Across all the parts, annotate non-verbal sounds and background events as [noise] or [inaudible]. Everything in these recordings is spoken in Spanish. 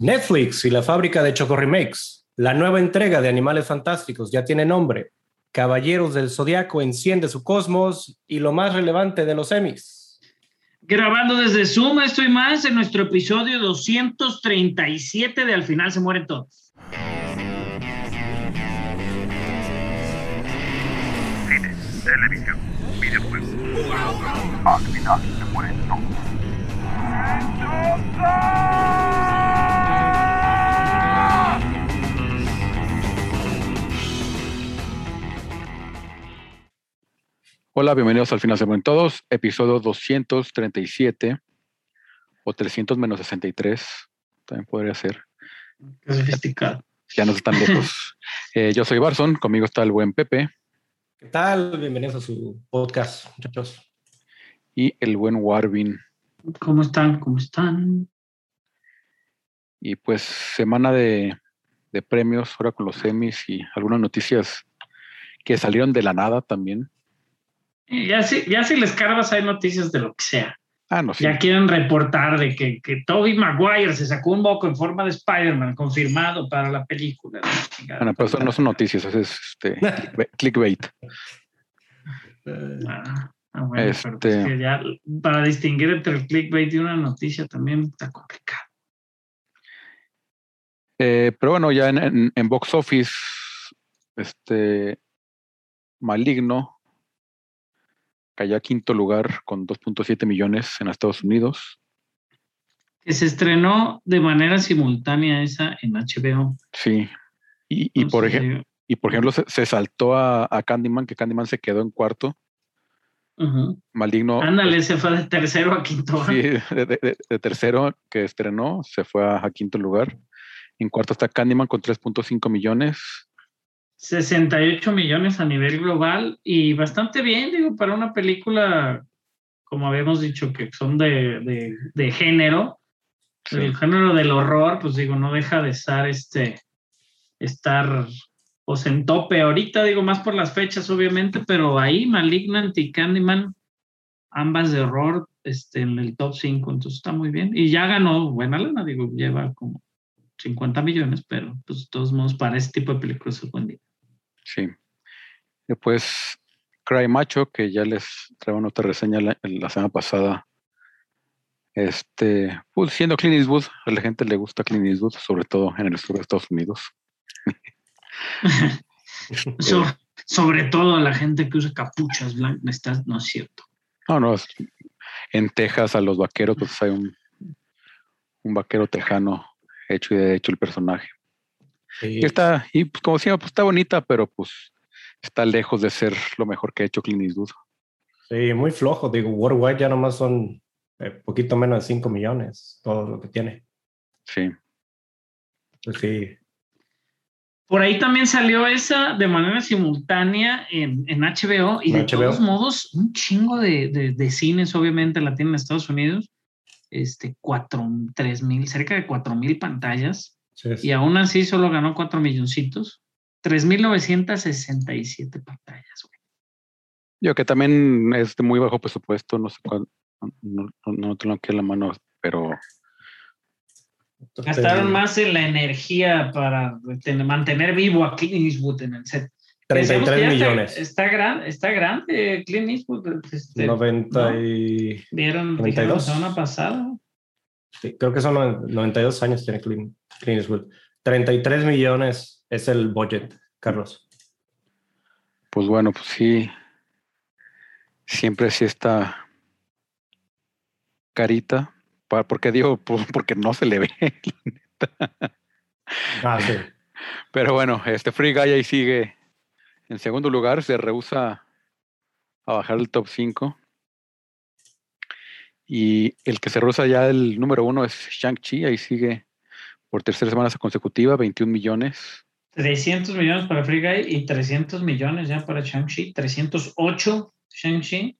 Netflix y la fábrica de Choco Remakes. La nueva entrega de Animales Fantásticos ya tiene nombre. Caballeros del Zodiaco enciende su cosmos y lo más relevante de los Emmys. Grabando desde Zoom, estoy más en nuestro episodio 237 de Al final se mueren todos. Cine, televisión, videojuegos. Al final se mueren todos. Hola, bienvenidos al Final se mueren todos, episodio 237 o 300 menos 63, también podría ser. Qué sofisticado. Ya no están lejos. [laughs] Eh, yo soy Barson, conmigo está el buen Pepe ¿Qué tal? Bienvenidos a su podcast, muchachos. y el buen Warvin. ¿Cómo están? ¿Cómo están? Y pues semana de, de premios, ahora con los semis y algunas noticias que salieron de la nada también. Eh, Ya si, ya si les cargas hay noticias de lo que sea. Ah, no sé. Ya quieren reportar de que, que Tobey Maguire se sacó un moco en forma de Spider-Man confirmado para la película. Bueno, pero eso no son noticias, eso es este, clickbait- clickbait. Ah, ah, bueno, pero Este- pues que ya para distinguir entre el clickbait y una noticia también está complicado. Eh, pero bueno, ya en, en- en box office, este maligno cayó a quinto lugar con 2.7 millones en Estados Unidos. Que se estrenó de manera simultánea esa en HBO. Sí. Y, y por, ejemplo, y por ejemplo, se, se saltó a, a Candyman, que Candyman se quedó en cuarto. ujú. Maligno. Ándale, se fue de tercero a quinto. sí, de, de- de- de tercero que estrenó, se fue a, a quinto lugar. En cuarto está Candyman con 3.5 millones. 68 millones a nivel global y bastante bien, digo, para una película, como habíamos dicho, que son de, de- de género, Sí. el género del horror, pues digo, no deja de estar este, estar pues en tope ahorita, digo, más por las fechas, obviamente, pero ahí Malignant y Candyman, ambas de horror, este, en el top 5, entonces está muy bien. Y ya ganó buena lana, digo, lleva como 50 millones, pero pues de todos modos para ese tipo de películas es buen día. Sí. Después, Cry Macho, que ya les traigo otra reseña la, la semana pasada. Este, pues siendo Clint Eastwood, a la gente le gusta Clint Eastwood, sobre todo en el sur de Estados Unidos. [laughs] So- sobre todo a la gente que usa capuchas blancas, está- no es cierto. No, no, es- en Texas a los vaqueros, pues hay un, un vaquero tejano hecho y derecho el personaje. Sí. Y está, y pues como decía, pues está bonita, pero pues está lejos de ser lo mejor que ha hecho Clint Eastwood. Sí, muy flojo. Digo, Worldwide ya nomás son eh, poquito menos de 5 millones, todo lo que tiene. Sí. Pues sí. Por ahí también salió esa de manera simultánea en, en HBO y de En HBO. todos modos un chingo de, de- de cines obviamente la tienen en Estados Unidos, este, cuatro, tres mil, cerca de cuatro mil pantallas sí, sí. y aún así solo ganó cuatro milloncitos, 3.967 pantallas. güey. Yo que también es de muy bajo presupuesto, no sé cuánto, no, no, no tengo aquí en la mano, pero Gastaron más en la energía para tener- mantener vivo a Clint Eastwood en el set. 33 Decíamos que ya está- millones. Está, gran, está grande Clint Eastwood. Este, 90 ¿no? y... Vieron, 92. dijeron la semana pasada. Sí, creo que son noven- 92 años tiene Clint, Clint Eastwood. 33 millones es el budget, Carlos. pues bueno, pues sí, siempre sí está carita, porque digo, [laughs] pues, porque no se le ve. Ah, sí. [laughs] Pero bueno, este Free Guy ahí sigue en segundo lugar, se rehúsa a bajar el top 5. Y el que se rehúsa ya el número uno es Shang-Chi, ahí sigue por tercera semana consecutiva, 21 millones. 300 millones para Free Guy y 300 millones ya para Shang-Chi. 308 Shang-Chi.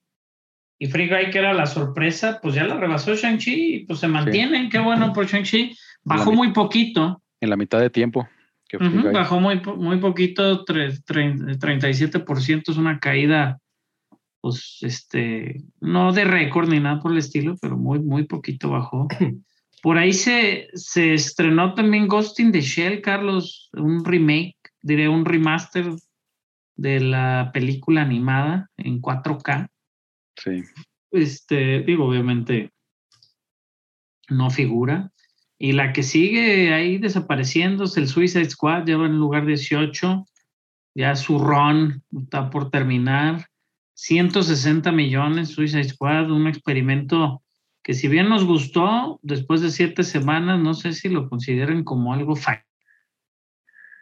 Y Free Guy, que era la sorpresa, pues ya la rebasó Shang-Chi y pues se mantienen. Qué bueno por Shang-Chi. Bajó muy poquito. En la mitad de tiempo. que Free Ujú, Guy. bajó muy, muy poquito, tre- tre- 37% es una caída, pues, este, no de récord ni nada por el estilo, pero muy, muy poquito bajó. [laughs] Por ahí se, se estrenó también Ghost in the Shell, Carlos, un remake, diré un remaster de la película animada en 4K. Sí. Este, digo, obviamente no figura. Y la que sigue ahí desapareciendo es el Suicide Squad, lleva en lugar 18. Ya su run está por terminar. 160 millones Suicide Squad, un experimento que si bien nos gustó, después de siete semanas, no sé si lo consideren como algo fa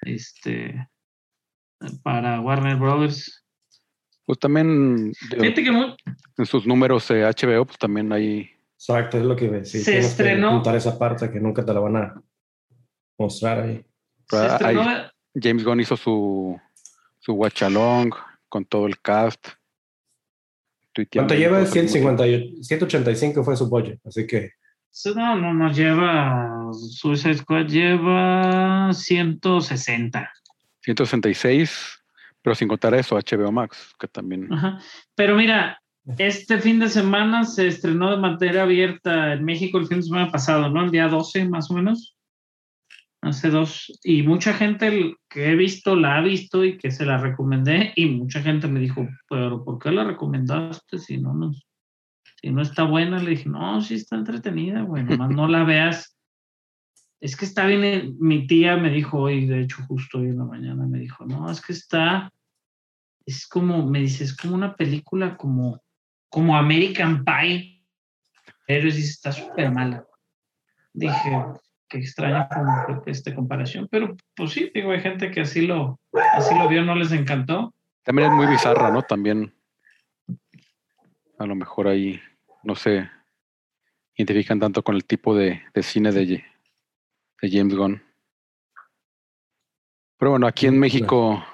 este para Warner Brothers. Pues también digo, Fíjate que muy- en sus números eh, HBO, pues también hay Exacto, es lo que decir. Se que estrenó- esa parte que nunca te la van a mostrar ahí. se estrenó- James Gunn hizo su, su watch along con todo el cast. Tuiteando ¿Cuánto lleva? cosas muy- 150, 185 fue su budget, así que No, no nos lleva. Suicide Squad lleva 160. 166, pero sin contar eso, HBO Max, que también. Ajá. Pero mira, este fin de semana se estrenó de manera abierta en México el fin de semana pasado, ¿no? El día 12 más o menos. Hace dos. Y mucha gente que he visto la ha visto y que se la recomendé. Y mucha gente me dijo, pero ¿por qué la recomendaste si no si no está buena? Le dije, no, sí está entretenida, güey, nomás no la veas. Es que está bien, eh, mi tía me dijo hoy, de hecho, justo hoy en la mañana, me dijo, no, es que está, es como, me dice, es como una película como, como American Pie, pero dice, está súper mala. Dije, qué extraña como que esta comparación, pero pues sí, digo, hay gente que así lo, así lo vio, no les encantó. También es muy bizarra, ¿no? También. A lo mejor ahí no se identifican tanto con el tipo de, de cine de, de James Gunn. Pero bueno, aquí en México,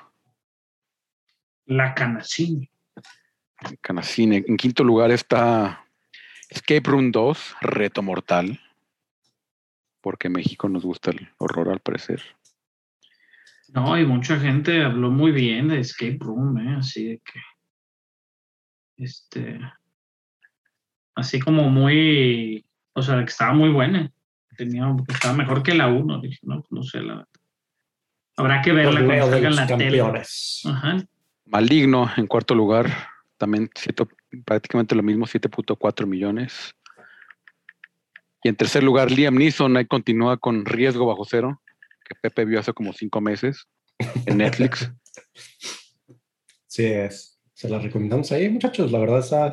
La Canacini. Canacine, en quinto lugar está Escape Room 2, Reto Mortal. Porque en México nos gusta el horror al parecer. No, y mucha gente habló muy bien de Escape Room, ¿eh? así de que, este, así como muy, o sea, que estaba muy buena, tenía, estaba mejor que la 1, dije, no, no sé, la verdad. Habrá que verla cuando salga en los la tele. campeones. Ajá. Maligno en cuarto lugar, también siete- prácticamente lo mismo, 7.4 millones. Y en tercer lugar, Liam Neeson ahí continúa con Riesgo Bajo Cero, que Pepe vio hace como cinco meses en Netflix. [laughs] Sí, es. Se la recomendamos ahí, muchachos. La verdad está,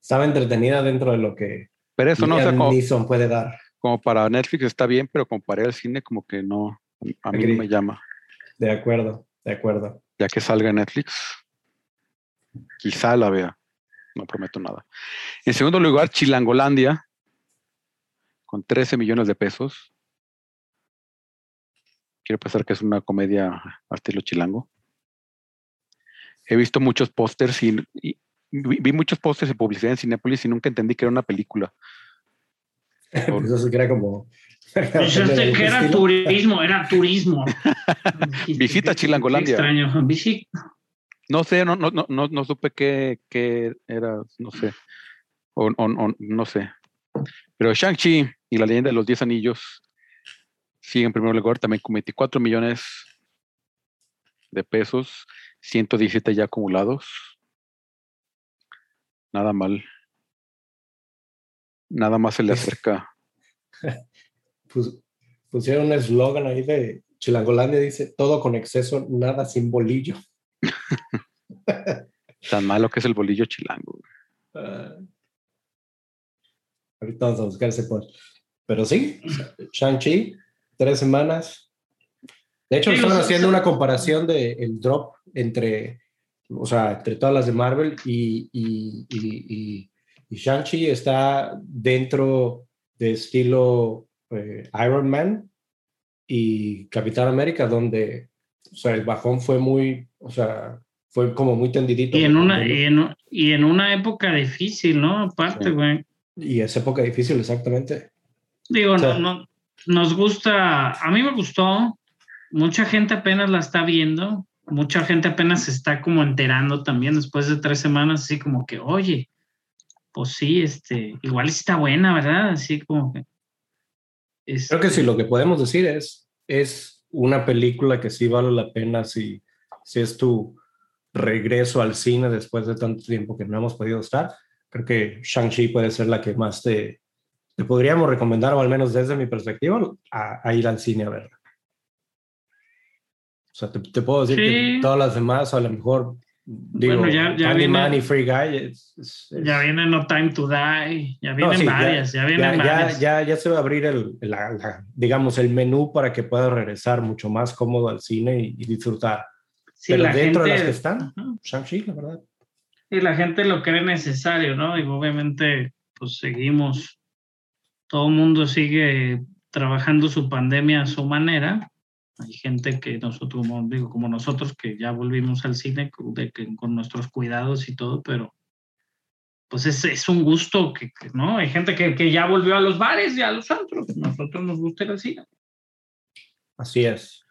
estaba entretenida dentro de lo que Pero eso no, o sea, Liam como, Neeson puede dar. como para Netflix está bien, pero ir al cine como que no, a mí no me llama. De acuerdo, de acuerdo. Ya que salga Netflix, quizá la vea. No prometo nada. En segundo lugar, Chilangolandia, con 13 millones de pesos. Quiero pensar que es una comedia a estilo chilango. He visto muchos pósters y, y vi, vi muchos pósters de publicidad en Cinepolis y nunca entendí que era una película. [laughs] Por- Eso sí que era como. Pensaste [laughs] que era turismo, era turismo. [laughs] Visita Qué- qué Chilangolandia. extraño. No sé, no, no, no, no, no supe qué, qué era, no sé. O, o- o no sé. Pero Shang-Chi y la leyenda de los 10 anillos siguen en primer lugar también con 24 millones de pesos, 117 ya acumulados. Nada mal. Nada más se le acerca. [laughs] Pus- pusieron un eslogan ahí de Chilangolandia, dice, todo con exceso, nada sin bolillo. [laughs] Tan malo que es el bolillo chilango. Ah. ahorita vamos a buscar ese post. Pero sí, Shang-Chi, tres semanas. De hecho, Sí, estaban haciendo una comparación de el drop entre, o sea, entre todas las de Marvel y, y, y, y- Shang-Chi está dentro de estilo eh, Iron Man y Capitán América, donde, o sea, el bajón fue muy, o sea, fue como muy tendidito. Y en una, y en, y en una época difícil, ¿no? Aparte, Sí. güey. Y es época difícil, exactamente. Digo, no, no- nos gusta, a mí me gustó, mucha gente apenas la está viendo, mucha gente apenas se está como enterando también después de tres semanas, así como que, oye, pues sí, este, igual está buena, ¿verdad? Así como que, Creo que sí, Este, lo que podemos decir es, es una película que sí vale la pena si, si es tu regreso al cine después de tanto tiempo que no hemos podido estar. Creo que Shang-Chi puede ser la que más te, te podríamos recomendar, o al menos desde mi perspectiva, a, a ir al cine a verla. O sea, te, te puedo decir Sí. que todas las demás, a lo mejor, digo, Bueno, ya- ya viene- y Free Guy, es- es- es- Ya viene No Time to Die, ya no, vienen sí, ya- varias, ya, vienen ya, ya, varias. ya, ya se va a abrir el, la- la- digamos, el menú para que puedas regresar mucho más cómodo al cine y, y disfrutar. Sí, Pero la dentro de gente, las que están, Ajá. Shang-Chi, la verdad. Y la gente lo cree necesario, ¿no? Y obviamente, pues seguimos, todo el mundo sigue trabajando su pandemia a su manera. Hay gente que nosotros, como digo, como nosotros, que ya volvimos al cine con, de que- con nuestros cuidados y todo, pero pues es, es un gusto que, que, ¿no? Hay gente que, que ya volvió a los bares y a los antros. Nosotros nos gusta ir al cine. Así es.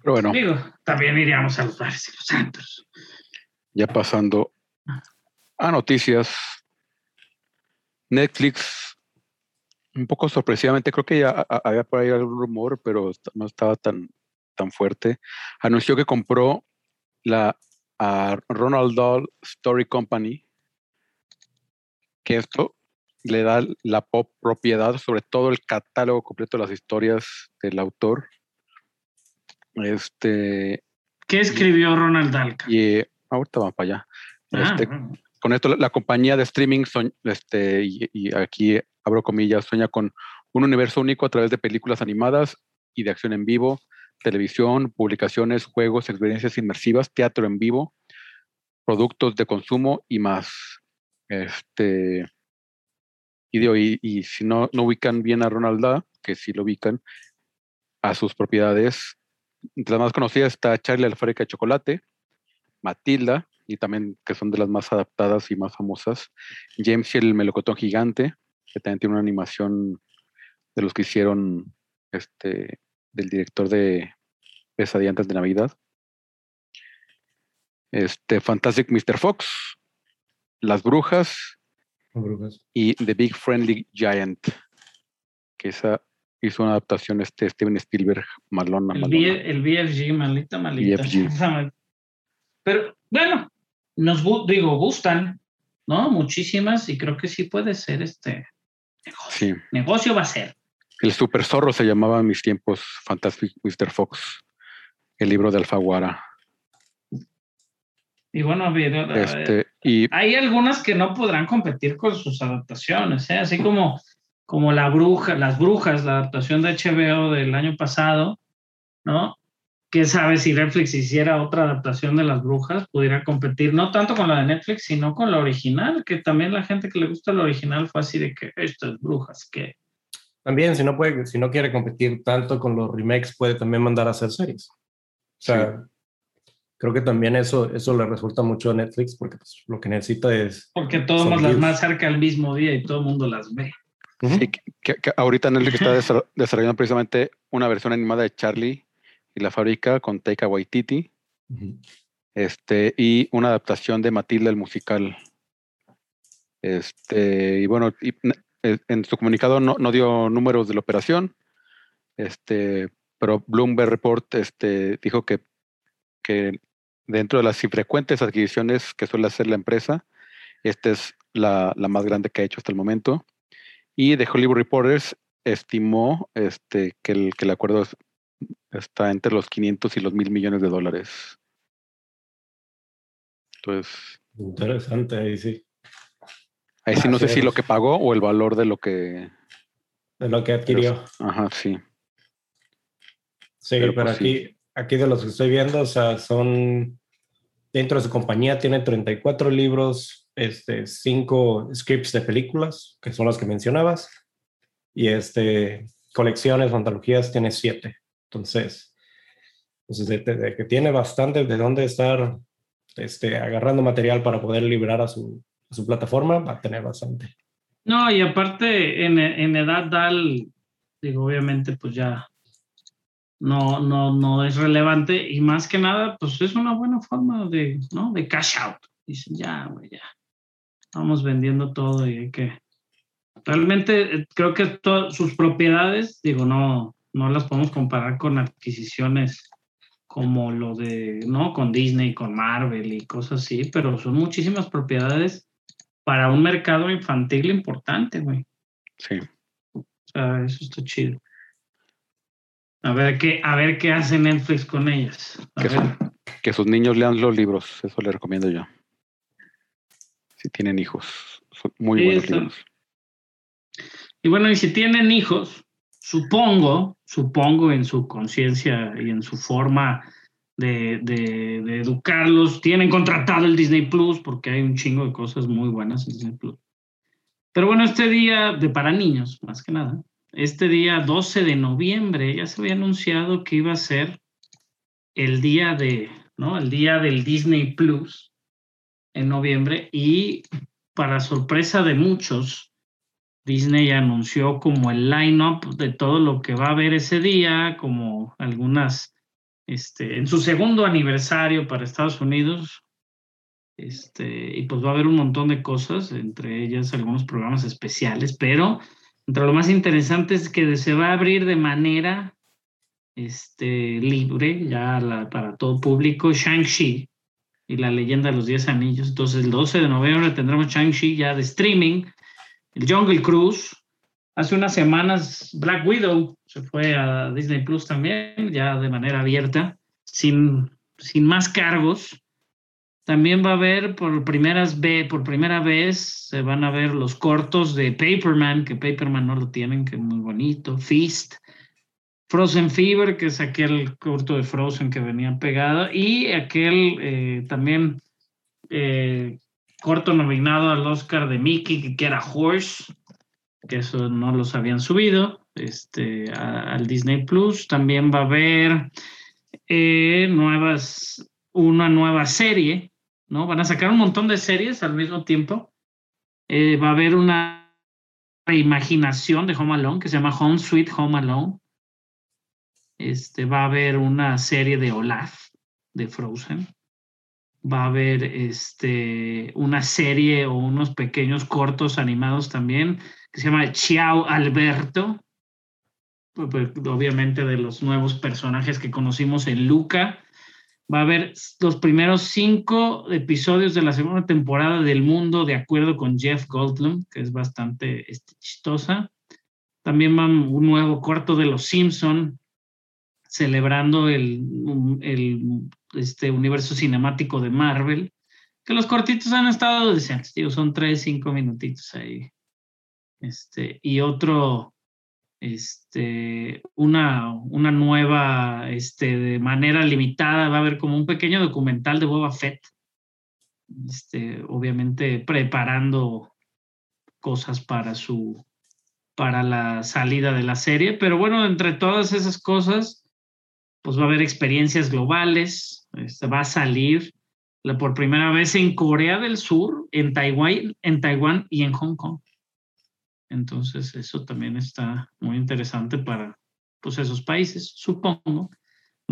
Pero bueno, Digo, también iríamos a los bares y los antros. ya pasando a noticias. Netflix, un poco sorpresivamente, creo que ya había por ahí algún rumor, pero no estaba tan, tan fuerte. Anunció que compró la a Ronald Dahl Story Company, que esto le da la pop propiedad sobre todo el catálogo completo de las historias del autor. Este, ¿Qué escribió Ronald Dalka? y ahorita vamos para allá. Ah, Este, bueno. Con esto la, compañía de streaming, este, y, aquí abro comillas, sueña con un universo único a través de películas animadas y de acción en vivo, televisión, publicaciones, juegos, experiencias inmersivas, teatro en vivo, productos de consumo y más. Este, y, digo, y, y si no, no ubican bien a Ronald Dahl, que sí lo ubican, a sus propiedades, entre las más conocidas está Charlie de chocolate, Matilda, y también que son de las más adaptadas y más famosas, James y el melocotón gigante, que también tiene una animación de los que hicieron este del director de Pesadilla antes de Navidad. Este Fantastic Mr. Fox, Las Brujas Brujas. y The Big Friendly Giant, que esa hizo una adaptación este Steven Spielberg malona, El, malona. B- el BFG, malita, malita. BFG. [laughs] Pero bueno, nos digo, gustan, ¿no? Muchísimas y creo que sí puede ser este negocio. Sí. Negocio va a ser. El Super Zorro se llamaba en mis tiempos Fantastic Mr. Fox, el libro de Alfaguara. Y bueno, Este, y hay algunas que no podrán competir con sus adaptaciones, ¿eh? así como, como la bruja, las brujas, la adaptación de HBO del año pasado, ¿no? ¿Qué sabe si Netflix hiciera otra adaptación de las brujas? Pudiera competir no tanto con la de Netflix, sino con la original, que también la gente que le gusta la original fue así de que estas brujas, que También, si no, puede, si no quiere competir tanto con los remakes, puede también mandar a hacer series. O sea, creo que también eso, eso le resulta mucho a Netflix porque pues, lo que necesita es... porque todos Son las más cerca al mismo día y todo el mundo las ve. Sí, que, ahorita Netflix está [laughs] desar- desarrollando precisamente una versión animada de Charlie y la fábrica con Taika Waititi, Ujú. este, y una adaptación de Matilda el musical. Este, y bueno, y, eh, en su comunicado no, no dio números de la operación, este, pero Bloomberg Report este, dijo que, que dentro de las infrecuentes adquisiciones que suele hacer la empresa, esta es la, la más grande que ha hecho hasta el momento. Y The Hollywood Reporters estimó este, que, el, que el acuerdo es- está entre los 500 y los mil millones de dólares. Entonces, Interesante, ahí sí. ahí sí no sé si lo que pagó o el valor de lo que... De lo que adquirió. Ajá, sí. Sí, Pero, pero, pues, sí. aquí, aquí de los que estoy viendo, o sea, son dentro de su compañía tiene 34 libros, este, 5 scripts de películas, que son las que mencionabas, y este, colecciones, antologías, tiene 7. Entonces, pues de, de- de que tiene bastante de dónde estar este, agarrando material para poder librar a su, a su plataforma, va a tener bastante. No, y aparte en, en edad DAL, digo, obviamente pues ya no, no, no es relevante y más que nada pues es una buena forma de, ¿no? De cash out. Dicen, ya, güey, ya. Vamos vendiendo todo y hay que, Realmente eh, creo que sus propiedades, digo, no, no las podemos comparar con adquisiciones como lo de, ¿no? Con Disney, con Marvel y cosas así, pero son muchísimas propiedades para un mercado infantil importante, güey. Sí. O sea, eso está chido. A ver qué, a ver qué hace Netflix con ellas. A Que, ver. su- que sus niños lean los libros, eso le recomiendo yo. Si tienen hijos, son muy Sí, buenos está- libros. Y bueno, y si tienen hijos, supongo, supongo en su conciencia y en su forma de, educarlos, tienen contratado el Disney Plus porque hay un chingo de cosas muy buenas en Disney Plus. Pero bueno, este día de para niños, más que nada, este día 12 de noviembre ya se había anunciado que iba a ser el día de, ¿no? El día del Disney Plus en noviembre y para sorpresa de muchos, Disney anunció como el line-up de todo lo que va a haber ese día, como algunas, este, en su segundo aniversario para Estados Unidos, este, y pues va a haber un montón de cosas, entre ellas algunos programas especiales, pero entre lo más interesante es que se va a abrir de manera este, libre, ya para todo público, Shang-Chi y la leyenda de los 10 anillos. Entonces el 12 de noviembre tendremos Shang-Chi ya de streaming el Jungle Cruise. Hace unas semanas Black Widow se fue a Disney Plus también, ya de manera abierta, sin, sin más cargos. También va a haber por primeras por primera vez se van a ver los cortos de Paperman, que Paperman no lo tienen, que es muy bonito. Feast, Frozen Fever, que es aquel corto de Frozen que venía pegado, y aquel eh, también eh, corto nominado al Oscar de Mickey, que era Horse, que eso no los habían subido, este, al Disney Plus. También va a haber eh, nuevas, una nueva serie, ¿no? Van a sacar un montón de series al mismo tiempo. Eh, va a haber una reimaginación de Home Alone que se llama Home Sweet Home Alone. Este, va a haber una serie de Olaf, de Frozen va a haber este, una serie o unos pequeños cortos animados también que se llama Ciao Alberto, pues, pues, obviamente de los nuevos personajes que conocimos en Luca. Va a haber los primeros cinco episodios de la segunda temporada del mundo de acuerdo con Jeff Goldblum, que es bastante este, chistosa. También va un nuevo corto de Los Simpson celebrando el, el este universo cinemático de Marvel, que los cortitos han estado decentes, digo, son tres, cinco minutitos ahí. Este, y otro, este, una, una nueva, este, de manera limitada, va a haber como un pequeño documental de Boba Fett, este, obviamente preparando cosas para su, para la salida de la serie, pero bueno, entre todas esas cosas, pues va a haber experiencias globales, este, va a salir por primera vez en Corea del Sur, en Taiwán, en Taiwán y en Hong Kong. Entonces, eso también está muy interesante para pues, esos países, supongo.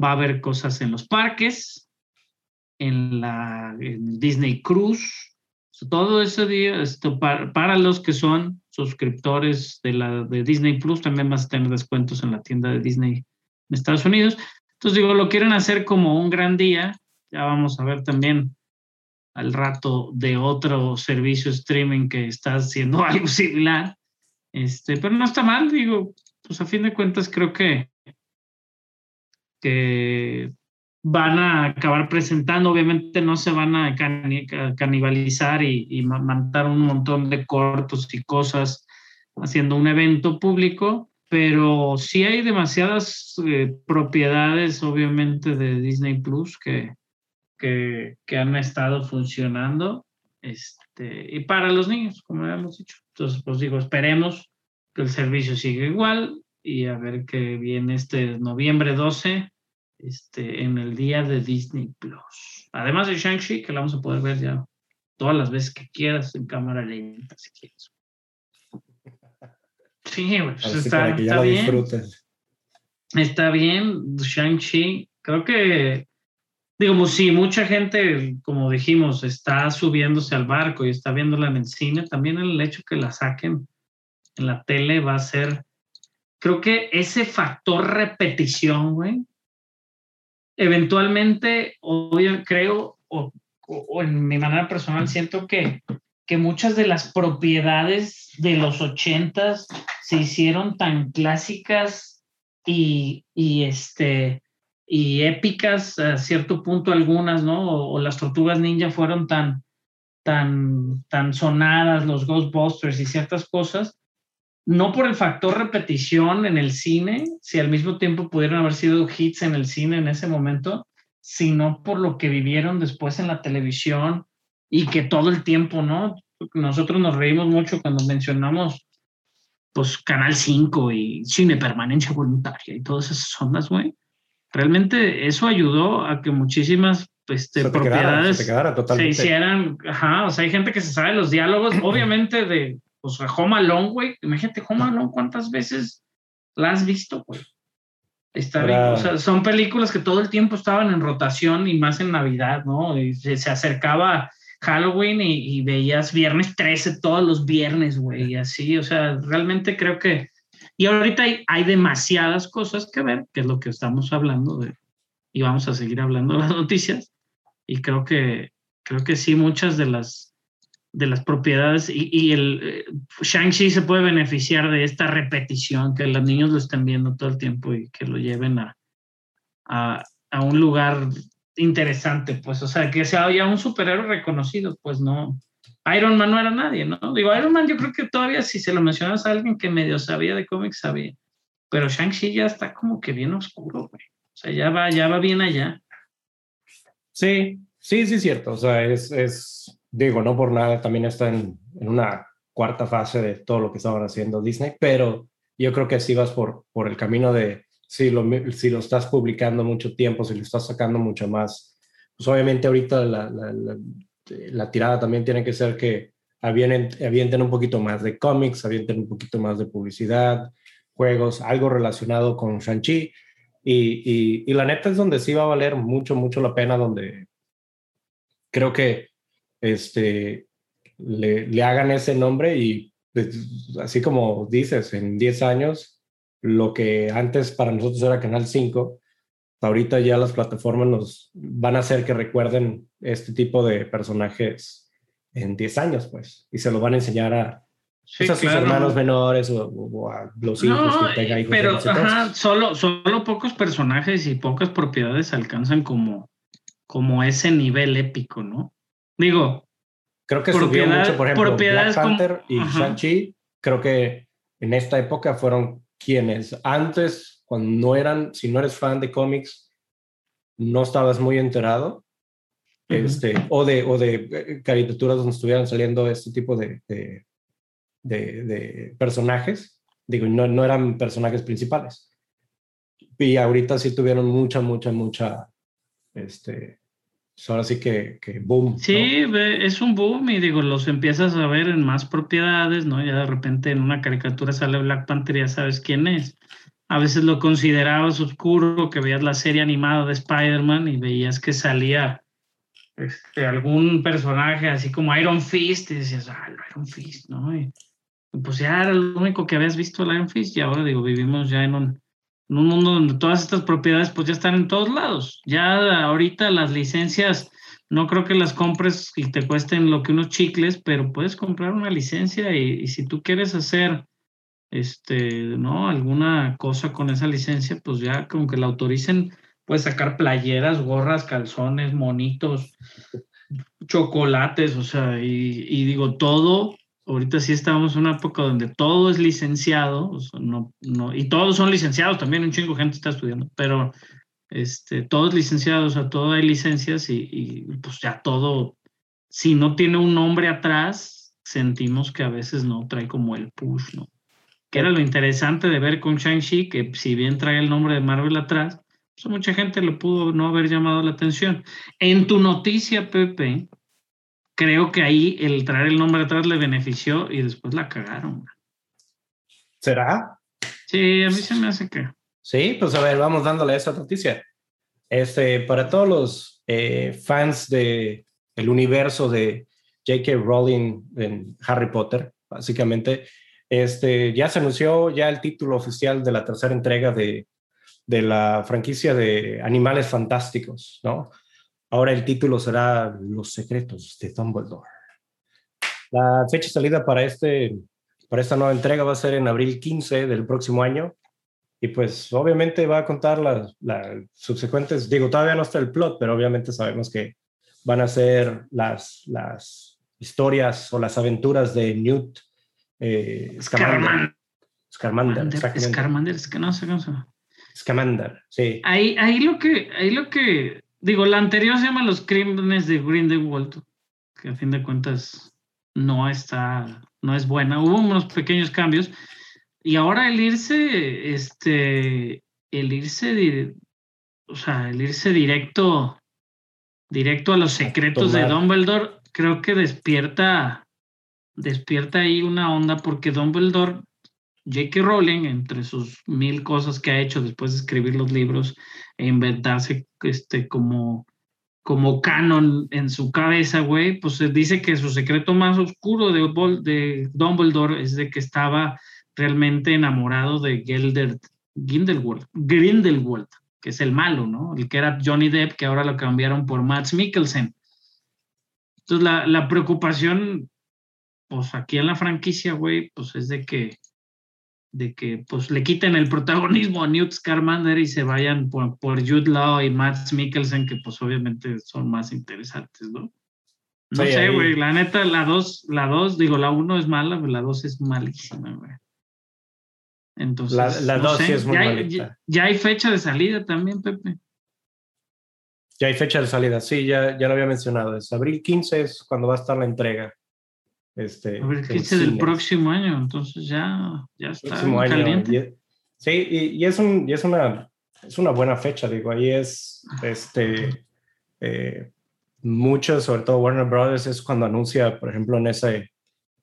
Va a haber cosas en los parques, en la Disney Cruise, todo ese día, esto para, para, los que son suscriptores de, la, de Disney Plus, también vas a tener descuentos en la tienda de Disney en Estados Unidos. Entonces, digo, lo quieren hacer como un gran día. Ya vamos a ver también al rato de otro servicio streaming que está haciendo [laughs] algo similar. Este, pero no está mal, digo, pues a fin de cuentas creo que, que van a acabar presentando, obviamente no se van a canibalizar y, y mandar un montón de cortos y cosas haciendo un evento público, pero sí hay demasiadas eh, propiedades, obviamente, de Disney Plus que, que, han estado funcionando este, y para los niños, como habíamos dicho. Entonces, pues digo, esperemos que el servicio siga igual y a ver qué viene este noviembre 12 este, en el día de Disney Plus. Además de Shang-Chi, que la vamos a poder ver ya todas las veces que quieras en cámara lenta, si quieres. Sí, pues está, que ya está lo bien. disfrutes. Está bien, Shang-Chi. Creo que, digo, pues sí, mucha gente, como dijimos, está subiéndose al barco y está viéndola en el cine. También el hecho que la saquen en la tele va a ser, creo que ese factor repetición, güey, eventualmente, obvio, creo, o, o, en mi manera personal, siento que, que muchas de las propiedades de los ochentas se hicieron tan clásicas y, y este y épicas a cierto punto algunas, ¿no? O, las tortugas ninja fueron tan, tan, tan sonadas, los Ghostbusters y ciertas cosas, no por el factor repetición en el cine, si al mismo tiempo pudieron haber sido hits en el cine en ese momento, sino por lo que vivieron después en la televisión y que todo el tiempo, ¿no? Nosotros nos reímos mucho cuando mencionamos, pues, Canal 5 y cine permanencia voluntaria y todas esas ondas, güey. Realmente eso ayudó a que muchísimas este, Se te propiedades quedara, se se hicieran, ajá, o sea, hay gente que se sabe los diálogos, [clears throat] obviamente de, pues, Home Alone, güey, imagínate Home Alone, ¿cuántas veces la has visto, güey? Está bien, Era- o sea, son películas que todo el tiempo estaban en rotación y más en Navidad, ¿no? Y se, se acercaba Halloween y, y veías viernes 13 todos los viernes, güey, y así, o sea, realmente creo que, y ahorita hay, demasiadas cosas que ver, que es lo que estamos hablando de, y vamos a seguir hablando de las noticias, y creo que, creo que sí, muchas de las, de las propiedades y, y el eh, Shang-Chi se puede beneficiar de esta repetición, que los niños lo estén viendo todo el tiempo y que lo lleven a, a, a un lugar interesante, pues, o sea, que sea ya un superhéroe reconocido, pues no. Iron Man no era nadie, ¿no? Digo, Iron Man yo creo que todavía si se lo mencionas a alguien que medio sabía de cómics, sabía. Pero Shang-Chi ya está como que bien oscuro, güey. O sea, ya va, ya va bien allá. Sí, sí, sí, cierto. O sea, es, es digo, no por nada, también está en, en una cuarta fase de todo lo que estaban haciendo Disney, pero yo creo que si vas por, por el camino de, si lo, si lo estás publicando mucho tiempo, si lo estás sacando mucho más, pues obviamente ahorita la, la, tirada también tiene que ser que avienten, avienten un poquito más de cómics, avienten un poquito más de publicidad, juegos, algo relacionado con Shang-Chi. Y, y, y, la neta es donde sí va a valer mucho, mucho la pena, donde creo que este, le, le hagan ese nombre y pues, así como dices, en 10 años, lo que antes para nosotros era Canal 5, ahorita ya las plataformas nos van a hacer que recuerden este tipo de personajes en 10 años, pues, y se lo van a enseñar a, Sí, pues a sus claro. hermanos menores o, o, a los hijos No, que tenga hijos. pero ajá, solo, solo pocos personajes y pocas propiedades alcanzan como, como ese nivel épico, ¿no? Digo, Creo que subió mucho, por ejemplo, Black como- Panther y. Shang-Chi. Creo que en esta época fueron quienes antes, cuando no eran, si no eres fan de cómics, no estabas muy enterado. Este, o, de, o de eh, caricaturas donde estuvieran saliendo este tipo de, de, de- de personajes. Digo, no, no eran personajes principales. Y ahorita sí tuvieron mucha, mucha, mucha, este, pues ahora sí que, que boom. sí, es un boom y digo, los empiezas a ver en más propiedades, ¿no? Ya de repente en una caricatura sale Black Panther y ya sabes quién es. A veces lo considerabas oscuro, que veías la serie animada de Spider-Man y veías que salía este, algún personaje así como Iron Fist y decías, ah, Iron Fist, ¿no? Y pues ya era lo único que habías visto el Iron Fist y ahora digo, vivimos ya en un, en un mundo donde todas estas propiedades pues ya están en todos lados. Ya ahorita las licencias no creo que las compres y te cuesten lo que unos chicles, pero puedes comprar una licencia y, si tú quieres hacer este, ¿no? alguna cosa con esa licencia, pues ya como que la autoricen, puedes sacar playeras, gorras, calzones, monitos, chocolates, o sea, y digo, todo, ahorita sí estamos en una época donde todo es licenciado, no, no, y todos son licenciados, también un chingo de gente está estudiando, pero este, todos licenciados, o sea, todo hay licencias y, y pues ya todo, si no tiene un nombre atrás, sentimos que a veces no trae como el push, ¿no? Que era lo interesante de ver con Shang-Chi, que si bien trae el nombre de Marvel atrás, pues mucha gente le pudo no haber llamado la atención. En tu noticia, Pepe, creo que ahí el traer el nombre atrás le benefició y después la cagaron. ¿Será? Sí, a mí se me hace que. Sí, pues a ver, vamos dándole esa noticia. Este, para todos los eh, fans de el universo de J.K. Rowling en Harry Potter, básicamente, este, ya se anunció ya el título oficial de la tercera entrega de, de la franquicia de Animales Fantásticos, ¿no? Ahora el título será Los Secretos de Dumbledore. La fecha de salida para, este, para esta nueva entrega va a ser en abril 15 del próximo año. Y pues obviamente va a contar las, las subsecuentes, digo, todavía no está el plot, pero obviamente sabemos que van a ser las, las historias o las aventuras de Newt eh, Scamander. Scamander. Scamander, que no sé cómo se llama. Scamander, sí. Ahí, ahí lo que, ahí lo que, digo, la anterior se llama Los Crímenes de Grindelwald, que a fin de cuentas no está, no es buena. Hubo unos pequeños cambios. Y ahora el irse, este, el irse, o sea, el irse directo, directo a los secretos de. Dumbledore, creo que despierta, despierta ahí una onda porque Dumbledore, J.K. Rowling, entre sus mil cosas que ha hecho después de escribir los libros e inventarse este como como canon en su cabeza, güey, pues se dice que su secreto más oscuro de, de Dumbledore es de que estaba realmente enamorado de Gelder, Grindelwald, Grindelwald, que es el malo, ¿no? El que era Johnny Depp, que ahora lo cambiaron por Mads Mikkelsen. Entonces, la, la preocupación, pues aquí en la franquicia, güey, pues es de que, de que pues le quiten el protagonismo a Newt Scamander y se vayan por, por Jude Law y Mads Mikkelsen, que pues obviamente son más interesantes, ¿no? No sé, güey, la neta, la dos, la dos, digo, la uno es mala, pero la dos es malísima, güey. Entonces, La- la no dos sé, sí es muy ya hay, malita. ya- ya hay fecha de salida también, Pepe. Ya hay fecha de salida, sí, ya, ya lo había mencionado. Es abril 15 es cuando va a estar la entrega. Este, A ver, en 15 del cines. próximo año, entonces ya, ya está próximo año. caliente. y- sí, y, y es, un, y es, una, es una buena fecha, digo, ahí es, este, eh, muchos, sobre todo Warner Brothers, es cuando anuncia, por ejemplo, en ese,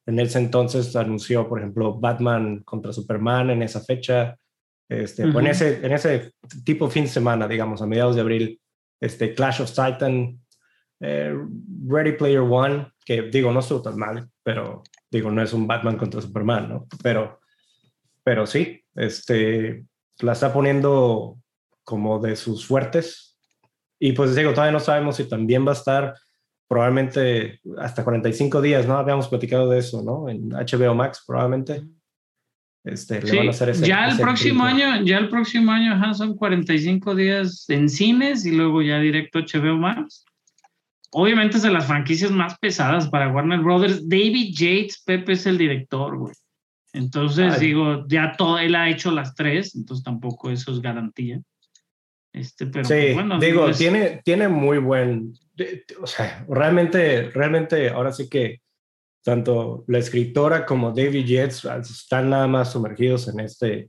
en ese entonces anunció, por ejemplo, Batman contra Superman en esa fecha, este, o en Ujú. ese, en ese tipo fin de semana, digamos, a mediados de abril, este, Clash of Titan, eh, Ready Player One, que digo, no estuvo tan mal, pero digo, no es un Batman contra Superman, ¿no? Pero, pero sí, este, la está poniendo como de sus fuertes. Y pues digo, todavía no sabemos si también va a estar probablemente hasta 45 días, ¿no? Habíamos platicado de eso, ¿no? En HBO Max probablemente. Este, le Sí, van a hacer ese, ya el ese próximo año, ya el próximo año ajá, son 45 días en cines y luego ya directo HBO Max. Obviamente es de las franquicias más pesadas para Warner Brothers. David Yates, Pepe es el director, güey. Entonces, Ay. digo, ya todo, él ha hecho las tres, entonces tampoco eso es garantía. Este, pero Sí, pues, bueno, digo, es- tiene, tiene muy buen, o sea, realmente, realmente, ahora sí que tanto la escritora como David Yates están nada más sumergidos en este,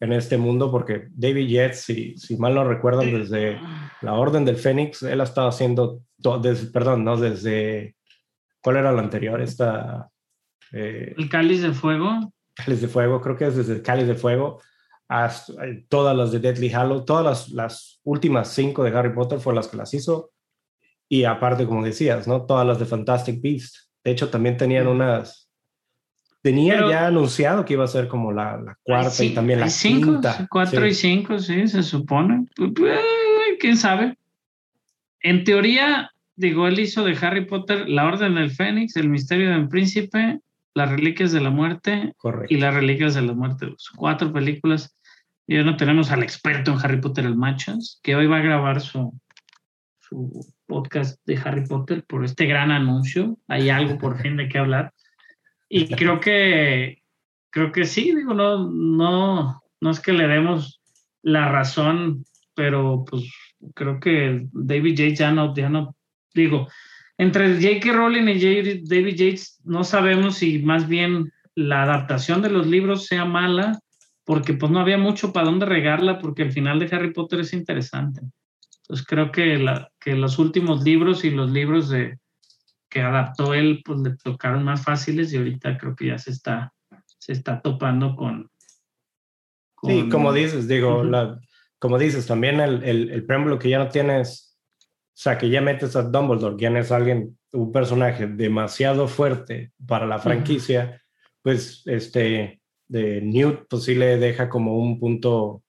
en este mundo, porque David Yates, si, si mal no recuerdan, desde la Orden del Fénix, él ha estado haciendo, desde, perdón, no, desde, ¿cuál era la anterior? Esta, eh, El cáliz de fuego. Cáliz de Fuego, creo que es desde Cáliz de Fuego hasta eh, todas las de Deadly Hallow, todas las, las últimas cinco de Harry Potter fueron las que las hizo. Y aparte, como decías, ¿no? Todas las de Fantastic Beast. De hecho, también tenían unas. Tenía Pero- ya anunciado que iba a ser como la, la cuarta Sí, y también la cinco, quinta. Cuatro Sí. y cinco, sí, se supone. Pues, pues, ¿Quién sabe? En teoría, digo, él hizo de Harry Potter La Orden del Fénix, El Misterio del Príncipe, Las Reliquias de la Muerte Correcto. y Las Reliquias de la Muerte. Dos. Cuatro películas. Y no tenemos al experto en Harry Potter, el Machas, que hoy va a grabar su, su podcast de Harry Potter por este gran anuncio. Hay algo por [laughs] fin de qué hablar. Y creo que, creo que sí, digo, no, no, no es que le demos la razón, pero pues creo que David Yates ya no, ya no, digo, entre J.K. Rowling y David Yates no sabemos si más bien la adaptación de los libros sea mala, porque pues no había mucho para dónde regarla, porque el final de Harry Potter es interesante. Entonces creo que, la, que los últimos libros y los libros de, que adaptó él, pues le tocaron más fáciles y ahorita creo que ya se está, se está topando con... Sí, con- como dices, digo, Ujú. la, como dices, también el, el, el preámbulo que ya no tienes, o sea, que ya metes a Dumbledore, quien es alguien, un personaje demasiado fuerte para la franquicia, pues este, de Newt, pues sí le deja como un punto,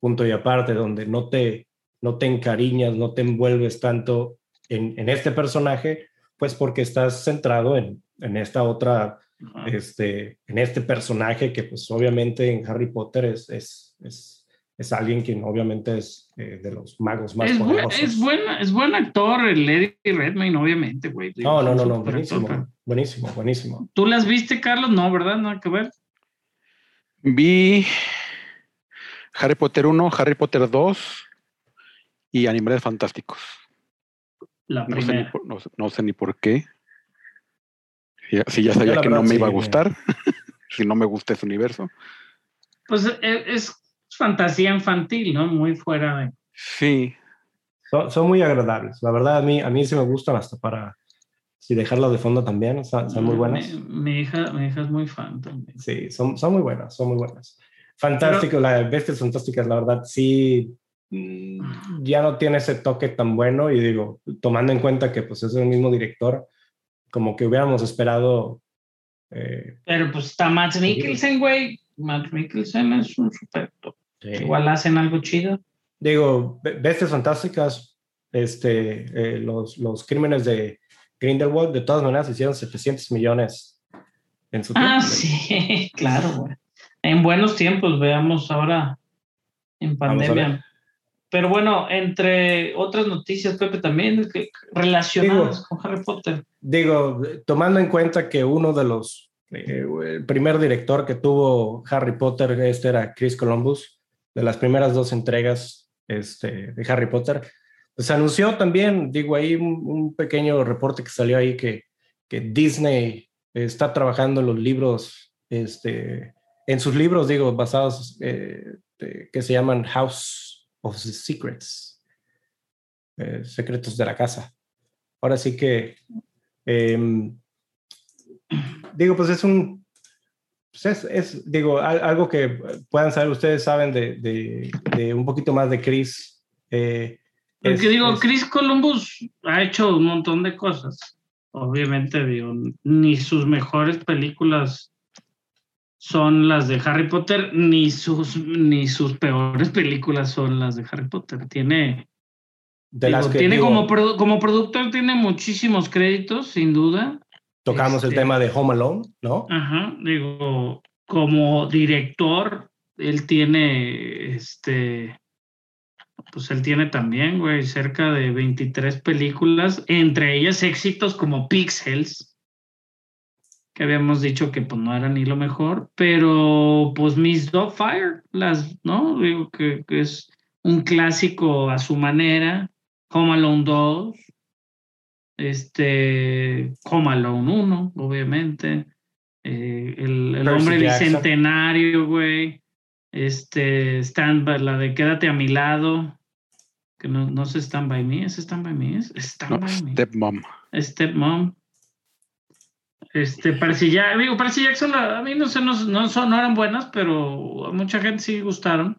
punto y aparte, donde no te, no te encariñas, no te envuelves tanto en, en este personaje, pues porque estás centrado en, en esta otra, este, en este personaje que pues obviamente en Harry Potter es, es, es, es alguien que obviamente es eh, de los magos más Es, buen, poderosos. es, buena, es buen actor el Eddie Redmayne, obviamente, güey. No, no, no, no, buenísimo, buenísimo, buenísimo. ¿Tú las viste, Carlos? No, ¿verdad? Nada que ver. Vi Harry Potter 1, Harry Potter 2 y Animales Fantásticos. La No sé, ni por, no, no sé ni por qué. Si ya, si ya sabía la que no me iba a gustar, [laughs] si no me gusta ese universo. Pues es, es fantasía infantil, ¿no? Muy fuera de. Sí, Son, son muy agradables. La verdad, a mí, a mí sí me gustan hasta para, si dejarlo de fondo también, son, son muy buenas. Mi, mi hija, mi hija es muy fan también. Sí, son, son muy buenas, son muy buenas. Fantástico, la Bestias Fantásticas, la verdad, sí, ya no tiene ese toque tan bueno y digo, tomando en cuenta que pues es el mismo director, como que hubiéramos esperado... eh, Pero pues está Matt Mikkelsen, güey. Matt Mikkelsen es un super top. Igual hacen algo chido. Digo, Be- Bestias Fantásticas, este, eh, los, los crímenes de Grindelwald, de todas maneras, hicieron 700 millones en su Ah, tiempo. sí, [laughs] claro, güey. En buenos tiempos, veamos ahora en pandemia. Pero bueno, entre otras noticias, Pepe, también relacionadas Digo- con Harry Potter. Digo, tomando en cuenta que uno de los, eh, el primer director que tuvo Harry Potter, este era Chris Columbus, de las primeras dos entregas este, de Harry Potter, pues anunció también, digo ahí un, un pequeño reporte que salió ahí que, que Disney está trabajando en los libros, este, en sus libros, digo, basados, eh, de- que se llaman House of the Secrets, eh, Secretos de la Casa. Ahora sí que Em, digo, pues es un, pues es, es, digo, al- algo que puedan saber, ustedes saben de, de, de un poquito más de Chris. eh, Porque es- digo, es- Chris Columbus ha hecho un montón de cosas. Obviamente, digo, ni sus mejores películas son las de Harry Potter, ni sus, ni sus peores películas son las de Harry Potter. Tiene, de digo, las que tiene digo, como, produ- como productor, tiene muchísimos créditos, sin duda. tocamos el este- tema de Home Alone, ¿no? Ajá, digo, como director, él tiene, este, pues él tiene también, güey, cerca de 23 películas, entre ellas éxitos como Pixels, que habíamos dicho que pues no era ni lo mejor, pero pues Miss Fire, las, ¿no? Digo que, que es un clásico a su manera, Home Alone 2, este, Home Alone 1, obviamente, eh, el, el hombre Jackson. bicentenario, güey, este, Stand by, la de Quédate a mi lado, que no, no sé, Stand by Me, ¿es Stand by Me? ¿Es Stand no, by Me? Stepmom. Stepmom. Este, Percy Jackson, digo, Percy Jackson, a mí no sé, no, no, son, no eran buenas, pero a mucha gente sí gustaron.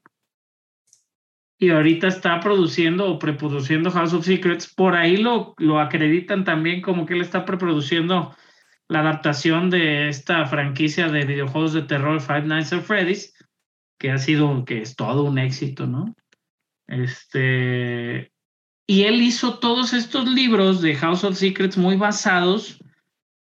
Y ahorita está produciendo o preproduciendo House of Secrets. Por ahí lo, lo acreditan también como que él está preproduciendo la adaptación de esta franquicia de videojuegos de terror Five Nights at Freddy's, que ha sido, que es todo un éxito, ¿no? Este, y él hizo todos estos libros de House of Secrets muy basados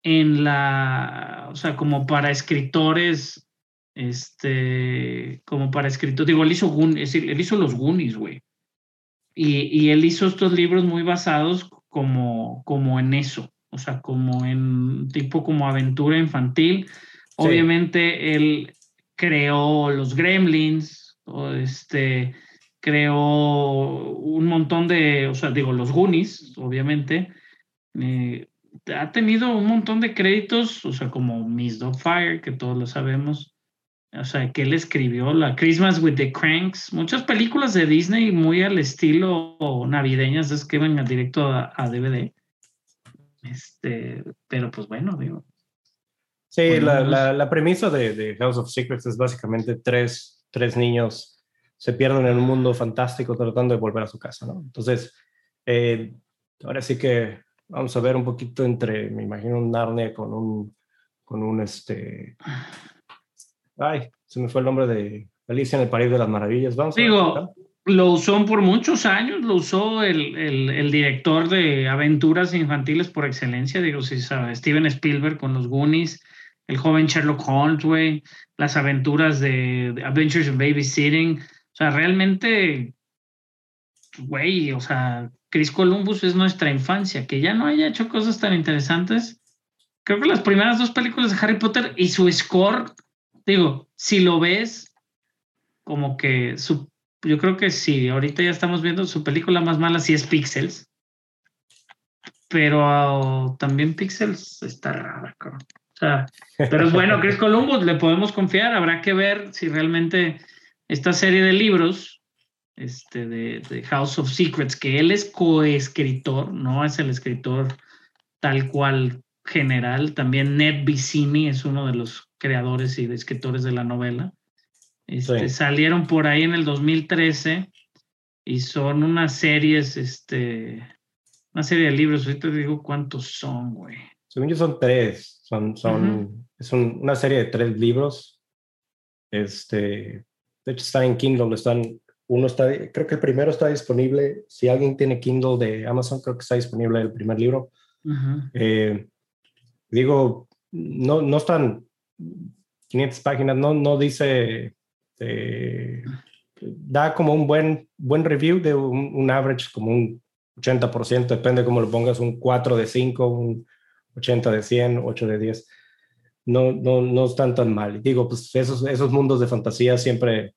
en la, o sea, como para escritores, este, como para escritores, digo, él hizo, Goon- es decir, él hizo los Goonies, güey. Y, y él hizo estos libros muy basados como, como en eso, o sea, como en tipo como aventura infantil. Obviamente él creó los Gremlins, o este, creó un montón de, o sea, digo, los Goonies, obviamente. Eh, ha tenido un montón de créditos, o sea, como Miss Fire, que todos lo sabemos. O sea, que él escribió la Christmas with the Cranks, muchas películas de Disney muy al estilo navideñas, es que vengan directo a, a DVD. Este, pero pues bueno, digo. Sí, Bueno, la, la, la premisa de, de House of Secrets es básicamente tres, tres niños se pierden en un mundo fantástico tratando de volver a su casa, ¿no? Entonces, eh, ahora sí que vamos a ver un poquito entre, me imagino, un Narnia con un, con un este. Ay, se me fue el nombre de Alicia en el País de las Maravillas. Vamos Digo, lo usó por muchos años, lo usó el, el- el director de aventuras infantiles por excelencia, digo, si sabe, Steven Spielberg con los Goonies, el joven Sherlock Holmes, las aventuras de, de Adventures in Babysitting, o sea, realmente, güey, o sea, Chris Columbus es nuestra infancia, que ya no haya hecho cosas tan interesantes. Creo que las primeras dos películas de Harry Potter y su score, digo, si lo ves, como que su yo creo que sí, ahorita ya estamos viendo su película más mala, sí es Pixels. Pero ah, también Pixels está rara, cabrón. O sea, pero es bueno, [laughs] Chris Columbus, le podemos confiar. Habrá que ver si realmente esta serie de libros, este, de, de House of Secrets, que él es coescritor, no es el escritor tal cual general. También Ned Vicini es uno de los creadores y de escritores de la novela. Este, Sí. Salieron por ahí en el 2013 y son unas series, este, una serie de libros. Ahorita te digo cuántos son, güey. Según yo son tres. Son, son, Es un- una serie de tres libros. Este, de hecho, están en Kindle. Están, uno está, creo que el primero está disponible. Si alguien tiene Kindle de Amazon, creo que está disponible el primer libro. Ujú. Eh, digo, no, no están 500 páginas, no, no dice, eh, da como un buen, buen review de un, un average, como un 80%, depende cómo lo pongas, un 4 de 5, un 80 de 100, 8 de 10. No, no, no están tan mal. Digo, pues esos, esos mundos de fantasía siempre,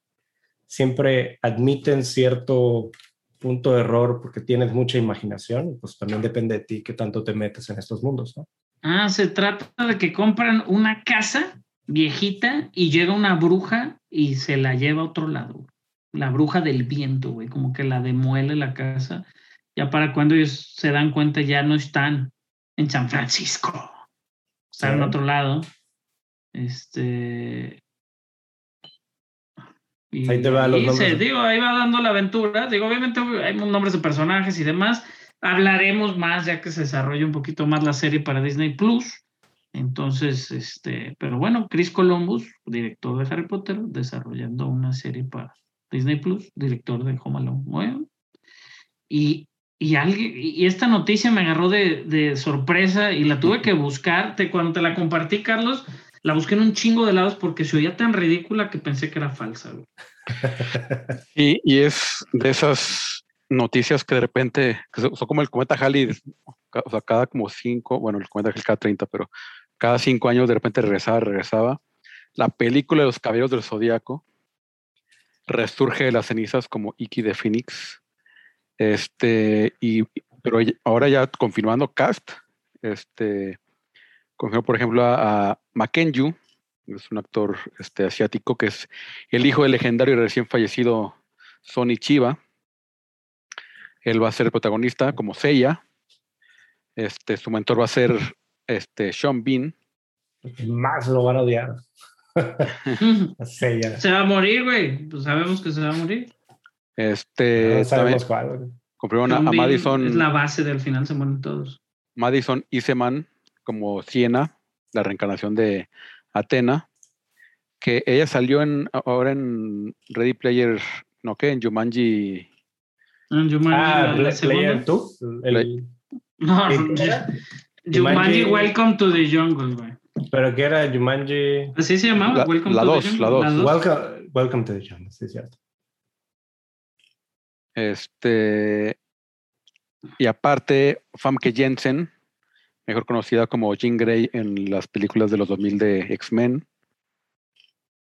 siempre admiten cierto punto de error porque tienes mucha imaginación, pues también depende de ti qué tanto te metes en estos mundos, ¿no? Ah, se trata de que compran una casa viejita y llega una bruja y se la lleva a otro lado. La bruja del viento, güey, como que la demuele la casa. Ya para cuando ellos se dan cuenta ya no están en San Francisco. Están en Sí. otro lado. Este. Y Ahí te van los se- nombres. digo, ahí va dando la aventura. Digo, obviamente hay nombres de personajes y demás. Hablaremos más ya que se desarrolle un poquito más la serie para Disney Plus. Entonces, este, pero bueno, Chris Columbus, director de Harry Potter, desarrollando una serie para Disney Plus, director de Home Alone. Bueno, y, y, alguien, y esta noticia me agarró de, de sorpresa y la tuve que buscar. Te, cuando te la compartí, Carlos, la busqué en un chingo de lados porque se oía tan ridícula que pensé que era falsa. [laughs] Y, y es de esas noticias que de repente, que son como el cometa Halley, o sea, cada como cinco, bueno, el cometa Halley cada 30, pero cada cinco años de repente regresaba, regresaba. La película de los caballeros del Zodíaco resurge de las cenizas como Iki de Phoenix. Este, y, pero ahora ya confirmando cast, este, confirmó por ejemplo a, a Makenju, es un actor este, asiático que es el hijo del legendario y recién fallecido Sonny Chiba. Él va a ser el protagonista como Seiya. Este, su mentor va a ser este, Sean Bean. Más lo van a odiar. [laughs] [laughs] Sí, ya. se va a morir, güey. Pues sabemos que se va a morir. Este, No sabemos también cuál. güey. confirmaron a, a Madison, Es la base del final, se mueren todos. Madison Iseman como Siena, la reencarnación de Atena, que ella salió en, ahora en Ready Player, no, ¿qué? En Jumanji. Ah, Jumanji, Ah, la- la. Player 2. El, No, ¿Qué Jumanji, Welcome to the Jungle, güey. pero que era Jumanji. Así se llamaba, La- Welcome la to dos, the Jungle. la dos. Welcome, welcome to the jungle, sí, es cierto. Este, y aparte, Famke Jensen, mejor conocida como Jean Grey en las películas de los 2000 de X-Men.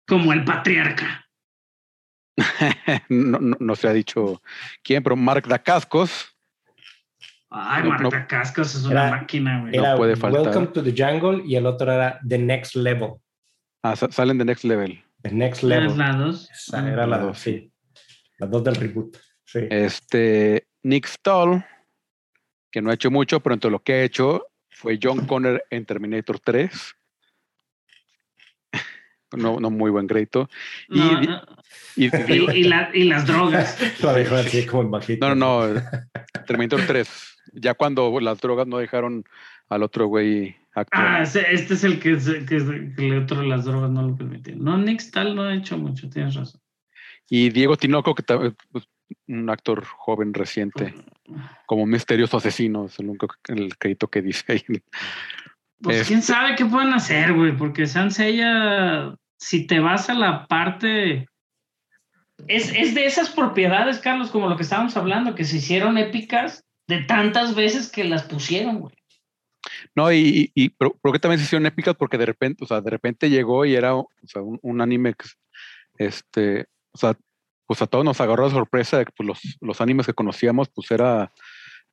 Como el patriarca. [laughs] no, no- no se ha dicho quién, pero Mark Dacascos. Ay, No, Marta no. Cascos es una Era- máquina, güey. No puede faltar. Welcome to the jungle y el otro era The Next Level. Ah, sa- salen de Next Level. The Next Level. la dos. Esa era la La dos, dos. sí. La dos del reboot. Sí. Este, Nick Stahl, que no ha hecho mucho, pero entre lo que ha hecho fue John Connor en Terminator 3. No, no muy buen crédito. Y, No, no, y- y, y la- y las drogas. [laughs] Lo dejó así como en bajito. No, no, no. Terminator 3. Ya cuando las drogas no dejaron al otro güey actor. Ah, este, este es el que, que, le otro las drogas no lo permiten. No, Nick Stahl no ha hecho mucho, tienes razón. Y Diego Tinoco, que ta- pues, un actor joven reciente, como misterioso asesino, es el el crédito que dice ahí. Pues quién sabe qué pueden hacer, güey, porque Sansella, si te vas a la parte. Es, es de esas propiedades, Carlos, como lo que estábamos hablando, que se hicieron épicas de tantas veces que las pusieron, güey. No, y, y, pero, pero que también se hicieron épicas porque de repente, o sea, de repente llegó y era o sea, un, un anime que, este, o sea, pues a todos nos agarró de sorpresa de que pues, los, los animes que conocíamos, pues era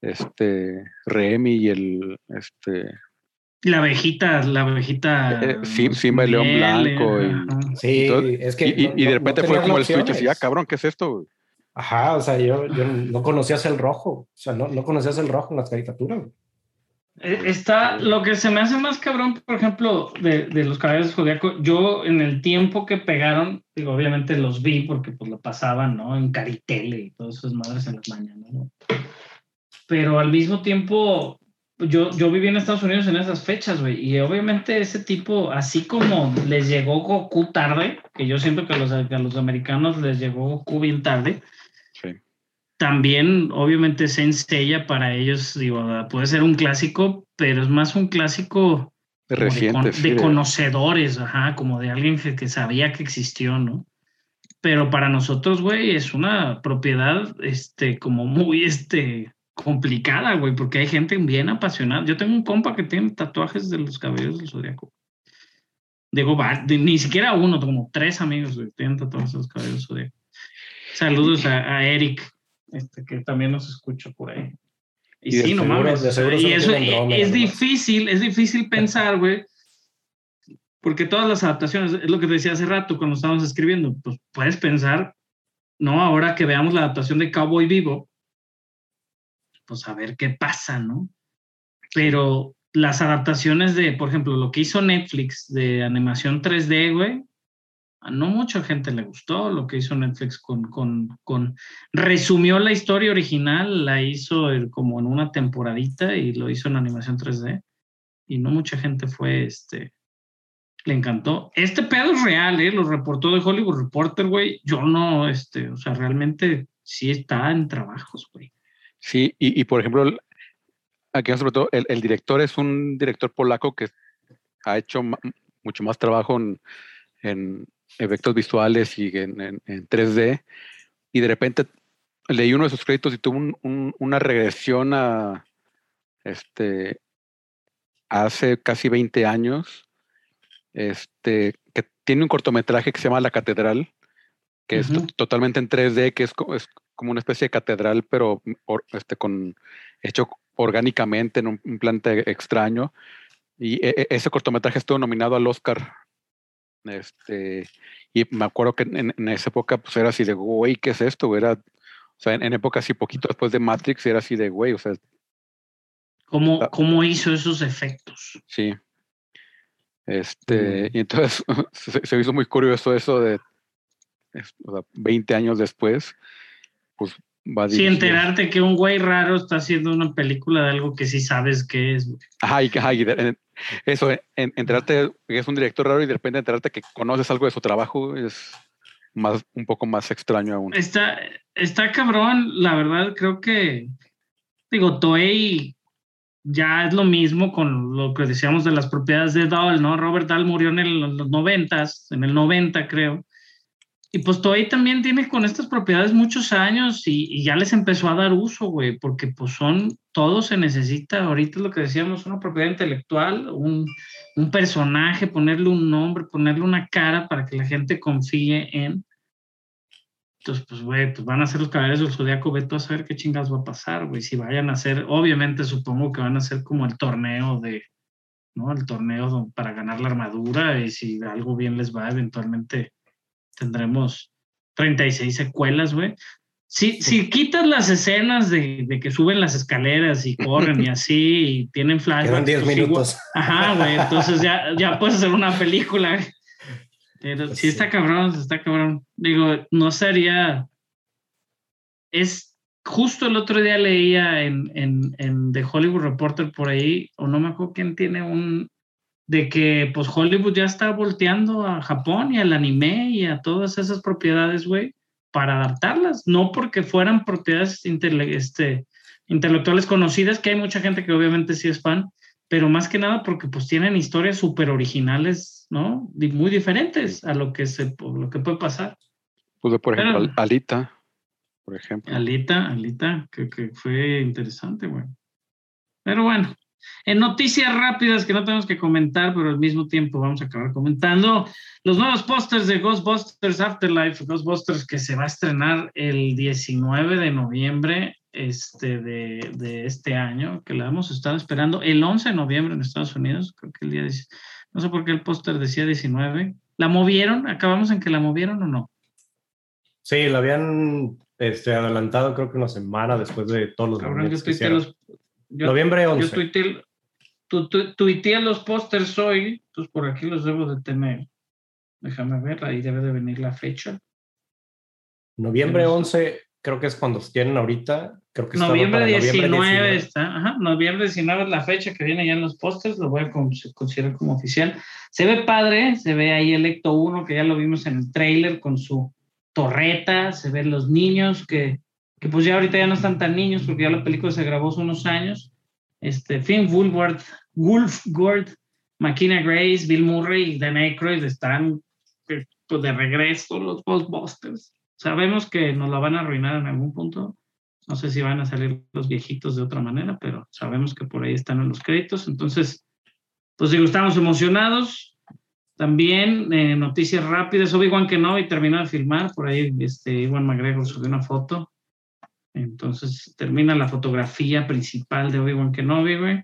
este Remy y el este La abejita, la abejita. Eh, Sim- Simba y León Blanco y-. Sí, Entonces, es que. y, y- no- y de repente no fue como el switch así, ah, opciones. cabrón, ¿qué es esto? güey?" Ajá, o sea, yo, yo no conocías el rojo. O sea, no, no conocías el rojo en las caricaturas. güey. Eh, Está lo que se me hace más cabrón, por ejemplo, de, de los caballeros del Zodíaco. Yo, en el tiempo que pegaron, digo, obviamente los vi porque pues lo pasaban, ¿no? En Caritele y todas esas madres en las mañanas, ¿no? Pero al mismo tiempo, yo, yo viví en Estados Unidos en esas fechas, güey. Y obviamente ese tipo, así como les llegó Goku tarde, que yo siento que a los, a los americanos les llegó Goku bien tarde. También, obviamente, Saint Seiya para ellos, digo, puede ser un clásico, pero es más un clásico reciente, de de- conocedores, ajá, como de alguien que, que sabía que existió, ¿no? Pero para nosotros, güey, es una propiedad, este, como muy, este, complicada, güey, porque hay gente bien apasionada. Yo tengo un compa que tiene tatuajes de los cabellos del zodiaco. Digo, ni siquiera uno, como tres amigos, güey, tienen tatuajes de los cabellos del zodiaco. Saludos a, a Eric, este, que también nos escucha por ahí. Y, Y sí, no seguro- mames. y eso Andrómeda es nomás. difícil, es difícil pensar, güey, porque todas las adaptaciones, es lo que te decía hace rato cuando estábamos escribiendo, pues puedes pensar, no, ahora que veamos la adaptación de Cowboy Vivo, pues a ver qué pasa, ¿no? Pero las adaptaciones de, por ejemplo, lo que hizo Netflix de animación 3D, güey, a no mucha gente le gustó lo que hizo Netflix con, con, resumió la historia original, la hizo como en una temporadita y lo hizo en animación 3D y no mucha gente fue, este, le encantó. Este pedo es real, ¿eh? Lo reportó de Hollywood Reporter, güey. Yo no, este, o sea, realmente sí está en trabajos, güey. Sí, y, y por ejemplo, aquí sobre todo el, el director es un director polaco que ha hecho mucho más trabajo en efectos visuales y en, en- en 3D. Y de repente leí uno de sus créditos y tuvo un- un- una regresión a este hace casi 20 años. Este que tiene un cortometraje que se llama La Catedral, que es to- Ujú. totalmente en 3D, que es, es como una especie de catedral, pero or- este, con, hecho orgánicamente en un, un planta extraño. Y e- e- ese cortometraje estuvo nominado al Oscar. Este, y me acuerdo que en, en esa época pues era así de, güey, ¿qué es esto? Era, o sea, en, en época así poquito después de Matrix era así de, güey, o sea, ¿Cómo, cómo hizo esos efectos? sí. Este, Mm. y entonces [laughs] se, se hizo muy curioso eso de, o sea, 20 años después, pues va Sí, enterarte que un güey raro está haciendo una película de algo que sí sabes que es. güey. Ajá, y, que- ajá, y de- en- eso, en- enterarte que es un director raro y de repente enterarte que conoces algo de su trabajo es más, un poco más extraño aún. Está, está cabrón, la verdad, creo que, digo, Toei ya es lo mismo con lo que decíamos de las propiedades de Dahl, ¿no? Robert Dahl murió en el- en los noventas, en el 90 creo. Y pues Toei también tiene con estas propiedades muchos años y, y ya les empezó a dar uso, güey, porque pues son, todo se necesita, ahorita es lo que decíamos, una propiedad intelectual, un, un personaje, ponerle un nombre, ponerle una cara para que la gente confíe en. Entonces, pues, güey, pues van a ser los caballeros del zodiaco, ve tú a saber qué chingas va a pasar, güey. Si vayan a hacer, obviamente supongo que van a ser como el torneo de, ¿no? El torneo para ganar la armadura y si algo bien les va, eventualmente tendremos 36 secuelas, güey. Si, si quitas las escenas de, de que suben las escaleras y corren y [laughs] así y tienen flashbacks. Quedan 10 pues, igual- minutos. Ajá, güey, entonces ya, ya puedes hacer una película. Pero Pues sí. está cabrón, está cabrón. Digo, no sería. Es justo el otro día leía en, en, en The Hollywood Reporter por ahí, o no me acuerdo quién tiene un, de que pues Hollywood ya está volteando a Japón y al anime y a todas esas propiedades, güey, para adaptarlas, no porque fueran propiedades intele- este, intelectuales conocidas, que hay mucha gente que obviamente sí es fan, pero más que nada porque pues tienen historias súper originales, ¿no? Y muy diferentes a lo que, se, lo que puede pasar. Pues por ejemplo, Pero- Alita, por ejemplo. Alita, Alita, que, que fue interesante, güey. Pero bueno, en noticias rápidas que no tenemos que comentar, pero al mismo tiempo vamos a acabar comentando los nuevos pósters de Ghostbusters Afterlife, Ghostbusters que se va a estrenar el 19 de noviembre este, de, de este año, que la hemos estado esperando el 11 de noviembre en Estados Unidos, creo que el día, 10 no sé por qué el póster decía 19. ¿La movieron? ¿Acabamos en que la movieron o no? Sí, lo habían este, adelantado creo que una semana después de todos los Cabrón, que los... yo- Noviembre Yo 11. tuiteé, tu, tu- tuiteé los pósters hoy, entonces por aquí los debo de tener. Déjame ver, ahí debe de venir la fecha. Noviembre Tenemos- 11 creo que es cuando tienen ahorita. Creo que estaba Noviembre para 19 está, ajá, noviembre 19 es la fecha que viene ya en los pósters, lo voy a con- considerar como oficial. Se ve padre, se ve ahí el Ecto 1, que ya lo vimos en el trailer con su torreta, se ven los niños que, que pues ya ahorita ya no están tan niños porque ya la película se grabó hace unos años. Este, Finn Woolworth, Wolfgord, McKenna Grace, Bill Murray y Dan Aykroyd están eh, pues, de regreso los Ghostbusters. Sabemos que nos la van a arruinar en algún punto. No sé si van a salir los viejitos de otra manera, pero sabemos que por ahí están en los créditos. Entonces, pues digo, estamos emocionados. También eh, noticias rápidas. Obi-Wan Kenobi terminó de filmar. Por ahí este, Iwan McGregor subió una foto. Entonces termina la fotografía principal de Obi-Wan Kenobi, güey.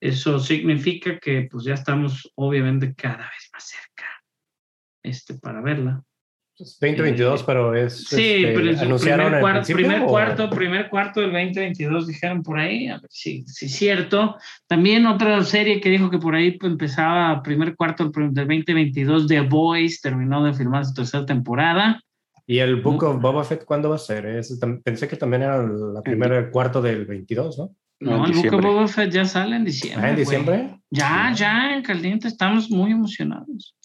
Eso significa que pues ya estamos obviamente cada vez más cerca este, para verla. Es 2022, pero es. Sí, este, pero es anunciaron primer, cuarto, primer o- cuarto, primer cuarto del 2022 dijeron por ahí, a ver si si es cierto. También otra serie que dijo que por ahí pues, empezaba primer cuarto del prim- del 2022, The Boys, terminó de filmar su tercera temporada. Y el Book of Boba Fett, ¿cuándo va a ser? Es- pensé que también era la primera cuarto del 22, ¿no? No, el Book of. Boba Fett ya sale en diciembre. Ah, en diciembre. Ya, ya, en caliente, estamos muy emocionados.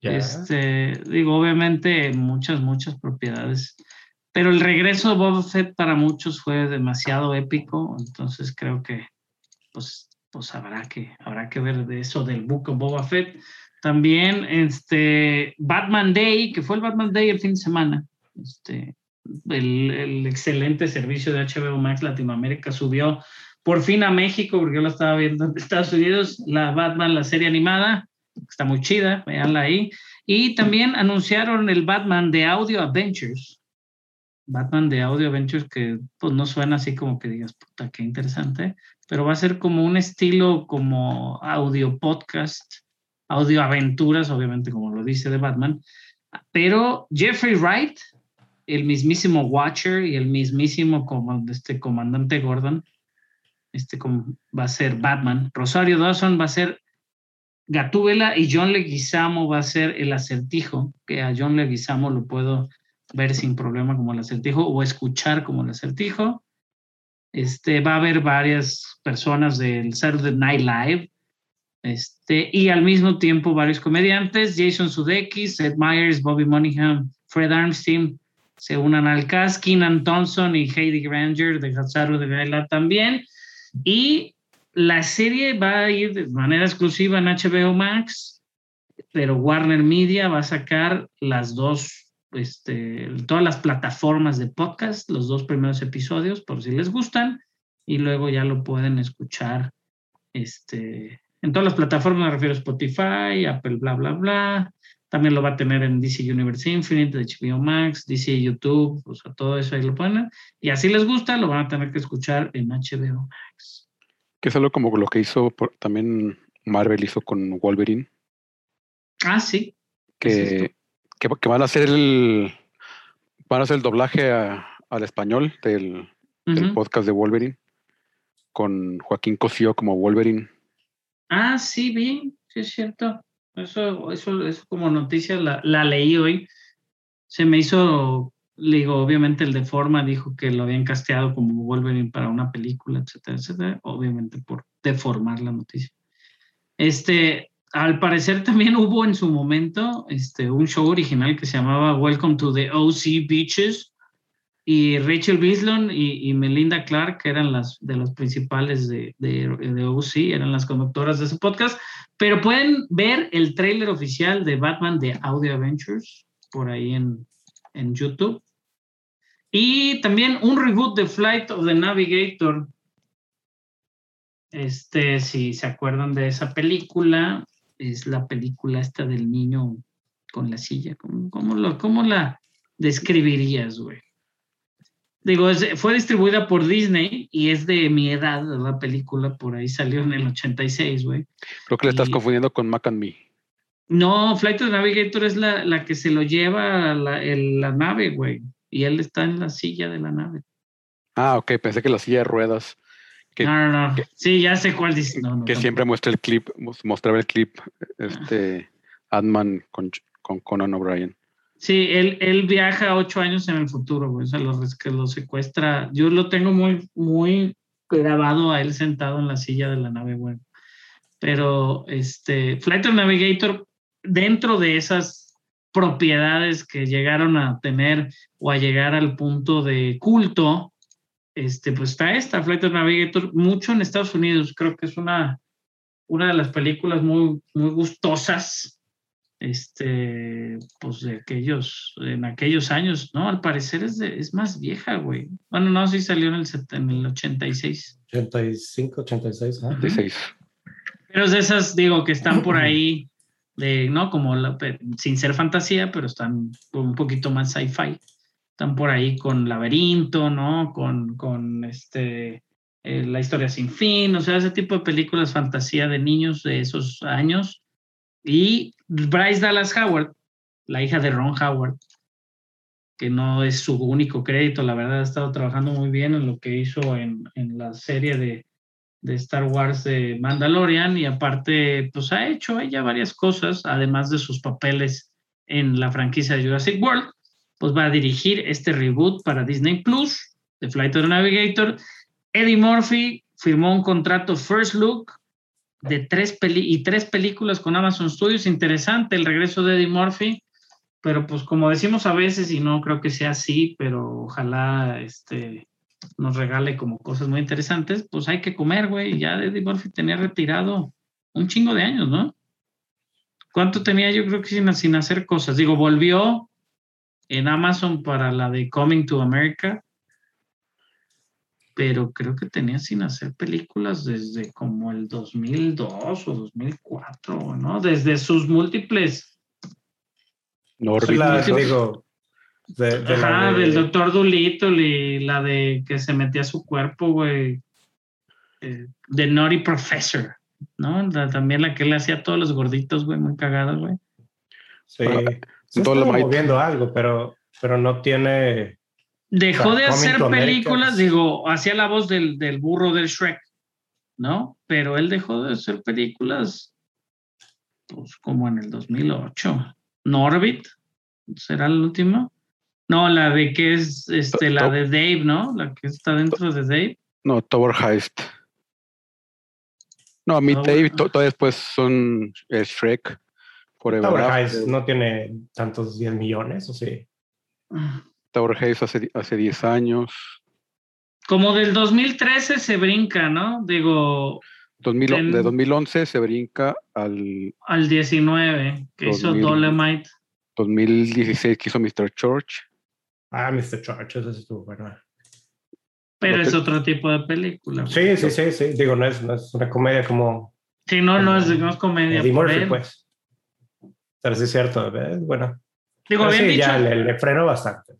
Ya. Este, digo, obviamente muchas, muchas propiedades. Pero el regreso de Boba Fett para muchos fue demasiado épico, entonces creo que pues, pues habrá que, habrá que ver de eso del Book of Boba Fett. También este Batman Day, que fue el Batman Day el fin de semana. Este, el, el excelente servicio de HBO Max Latinoamérica subió por fin a México, porque yo la estaba viendo en Estados Unidos, la Batman, la serie animada, está muy chida, véanla ahí. Y también anunciaron el Batman de Audio Adventures. Batman de Audio Adventures que pues no suena así como que digas, puta, qué interesante, pero va a ser como un estilo como audio podcast, audio aventuras, obviamente como lo dice de Batman, pero Jeffrey Wright, el mismísimo Watcher y el mismísimo este comandante Gordon, este va a ser Batman. Rosario Dawson va a ser Gatúbela y John Leguizamo va a ser el acertijo, que a John Leguizamo lo puedo ver sin problema como el acertijo o escuchar como el acertijo. Este, va a haber varias personas del Saturday Night Live este, y al mismo tiempo varios comediantes, Jason Sudeikis, Seth Meyers, Bobby Monahan, Fred Armstein, se unan al cast, Keenan Thompson y Heidi Granger de Saturday Night Live también. Y la serie va a ir de manera exclusiva en HBO Max, pero Warner Media va a sacar las dos, este, todas las plataformas de podcast, los dos primeros episodios, por si les gustan, y luego ya lo pueden escuchar este, en todas las plataformas, me refiero a Spotify, Apple, bla, bla, bla. También lo va a tener en DC Universe Infinite, HBO Max, DC YouTube, o sea, todo eso ahí lo ponen. Y así les gusta, lo van a tener que escuchar en HBO Max. Que es algo como lo que hizo por- también Marvel hizo con Wolverine, Ah, sí. que, van a hacer el van a hacer el doblaje a- al español del, del podcast de Wolverine con Joaquín Cosío como Wolverine. Ah, sí, bien, sí es cierto. Eso, eso, eso como noticia la, la leí hoy. Se me hizo Le digo, obviamente el de forma dijo que lo habían casteado como Wolverine para una película, etcétera, etcétera, obviamente por deformar la noticia. Este, al parecer también hubo en su momento este, un show original que se llamaba Welcome to the OC Beaches y Rachel Bislon y, y Melinda Clark, que eran las de los principales de, de, de OC, eran las conductoras de ese podcast, pero pueden ver el tráiler oficial de Batman de Audio Adventures por ahí en, en YouTube. Y también un reboot de Flight of the Navigator. Este, si se acuerdan de esa película, es la película esta del niño con la silla. ¿Cómo, cómo lo, cómo la describirías, güey? Digo, es- fue distribuida por Disney y es de mi edad la película, por ahí salió en el 86, güey. Creo que le estás Y- confundiendo con Mac and Me. No, Flight of the Navigator es la, la que se lo lleva la, el- la nave, güey. Y él está en la silla de la nave. Ah, ok, pensé que la silla de ruedas, que, no, no, no. que- sí, ya sé cuál dice. No, no, que siempre muestra el clip, mos- mostraba el clip, este, Ant-Man con, con Conan O'Brien. Sí, él, él viaja ocho años en el futuro, güey. O sea, lo, lo secuestra. Yo lo tengo muy, muy grabado a él sentado en la silla de la nave, güey. Pero este, Flight of Navigator, dentro de esas propiedades que llegaron a tener o a llegar al punto de culto, este, pues está esta, Flight of Navigator, mucho en Estados Unidos. Creo que es una, una de las películas muy, muy gustosas este, pues de aquellos, en aquellos años, ¿no? Al parecer es, de- es más vieja, güey. Bueno, no, sí salió en el, set- en el 86. 85, 86. ¿ah? 16. Pero es de esas, digo, que están por ahí, de, ¿no? Como la- pe- sin ser fantasía, pero están un poquito más sci-fi. Están por ahí con Laberinto, ¿no? Con, con este, eh, La historia sin fin, o sea, ese tipo de películas fantasía de niños de esos años. Y Bryce Dallas Howard, la hija de Ron Howard, que no es su único crédito, la verdad ha estado trabajando muy bien en lo que hizo en, en la serie de, de Star Wars de Mandalorian y aparte, pues ha hecho ella varias cosas, además de sus papeles en la franquicia de Jurassic World, pues va a dirigir este reboot para Disney Plus de Flight of the Navigator. Eddie Murphy firmó un contrato First Look de tres peli y tres películas con Amazon Studios. Interesante el regreso de Eddie Murphy, pero pues como decimos a veces, y no creo que sea así, pero ojalá este, nos regale como cosas muy interesantes, pues hay que comer, güey. Ya Eddie Murphy tenía retirado un chingo de años, ¿no? ¿Cuánto tenía? Yo creo que sin, sin hacer cosas. Digo, volvió en Amazon para la de Coming to America, pero creo que tenía sin hacer películas desde como el 2002 o 2004, ¿no? Desde sus múltiples. No, la- digo, de, de la Ajá, de- del Doctor Dolittle y la de que se metía a su cuerpo, güey. Eh, The Naughty Professor, ¿no? La- también la que le hacía a todos los gorditos, güey, muy cagada, güey. Sí, Ah, sí está Dolomite. moviendo algo, pero, pero no tiene... Dejó O sea, de hacer películas, digo, hacía la voz del, del burro del Shrek, ¿no? Pero él dejó de hacer películas, pues como en el 2008. Norbit, ¿será la última? No, la de que es, este, la de Dave, ¿no? La que está dentro de Dave. No, Tower Heist. No, a mí Dave, to- todavía después son eh, Shrek, Forever Tower After. Heist no tiene tantos 10 millones, ¿o sí? Tower Heist hace, hace 10 años. Como del 2013 se brinca, ¿no? Digo, 2000 En- De 2011 se brinca al al 19, que hizo 2000. Dolemite. 2016 que hizo Mr. Church. Ah, Mr. Church, ese estuvo bueno. Pero Lo es que- otro tipo de película. Sí, sí, sí, sí. Digo, no es, no es una comedia como Sí, no, no es, no es comedia. Eddie Murphy, él. pues. Pero sí es cierto, bueno. Digo, habían, sí, dicho, ya le, le frenó bastante.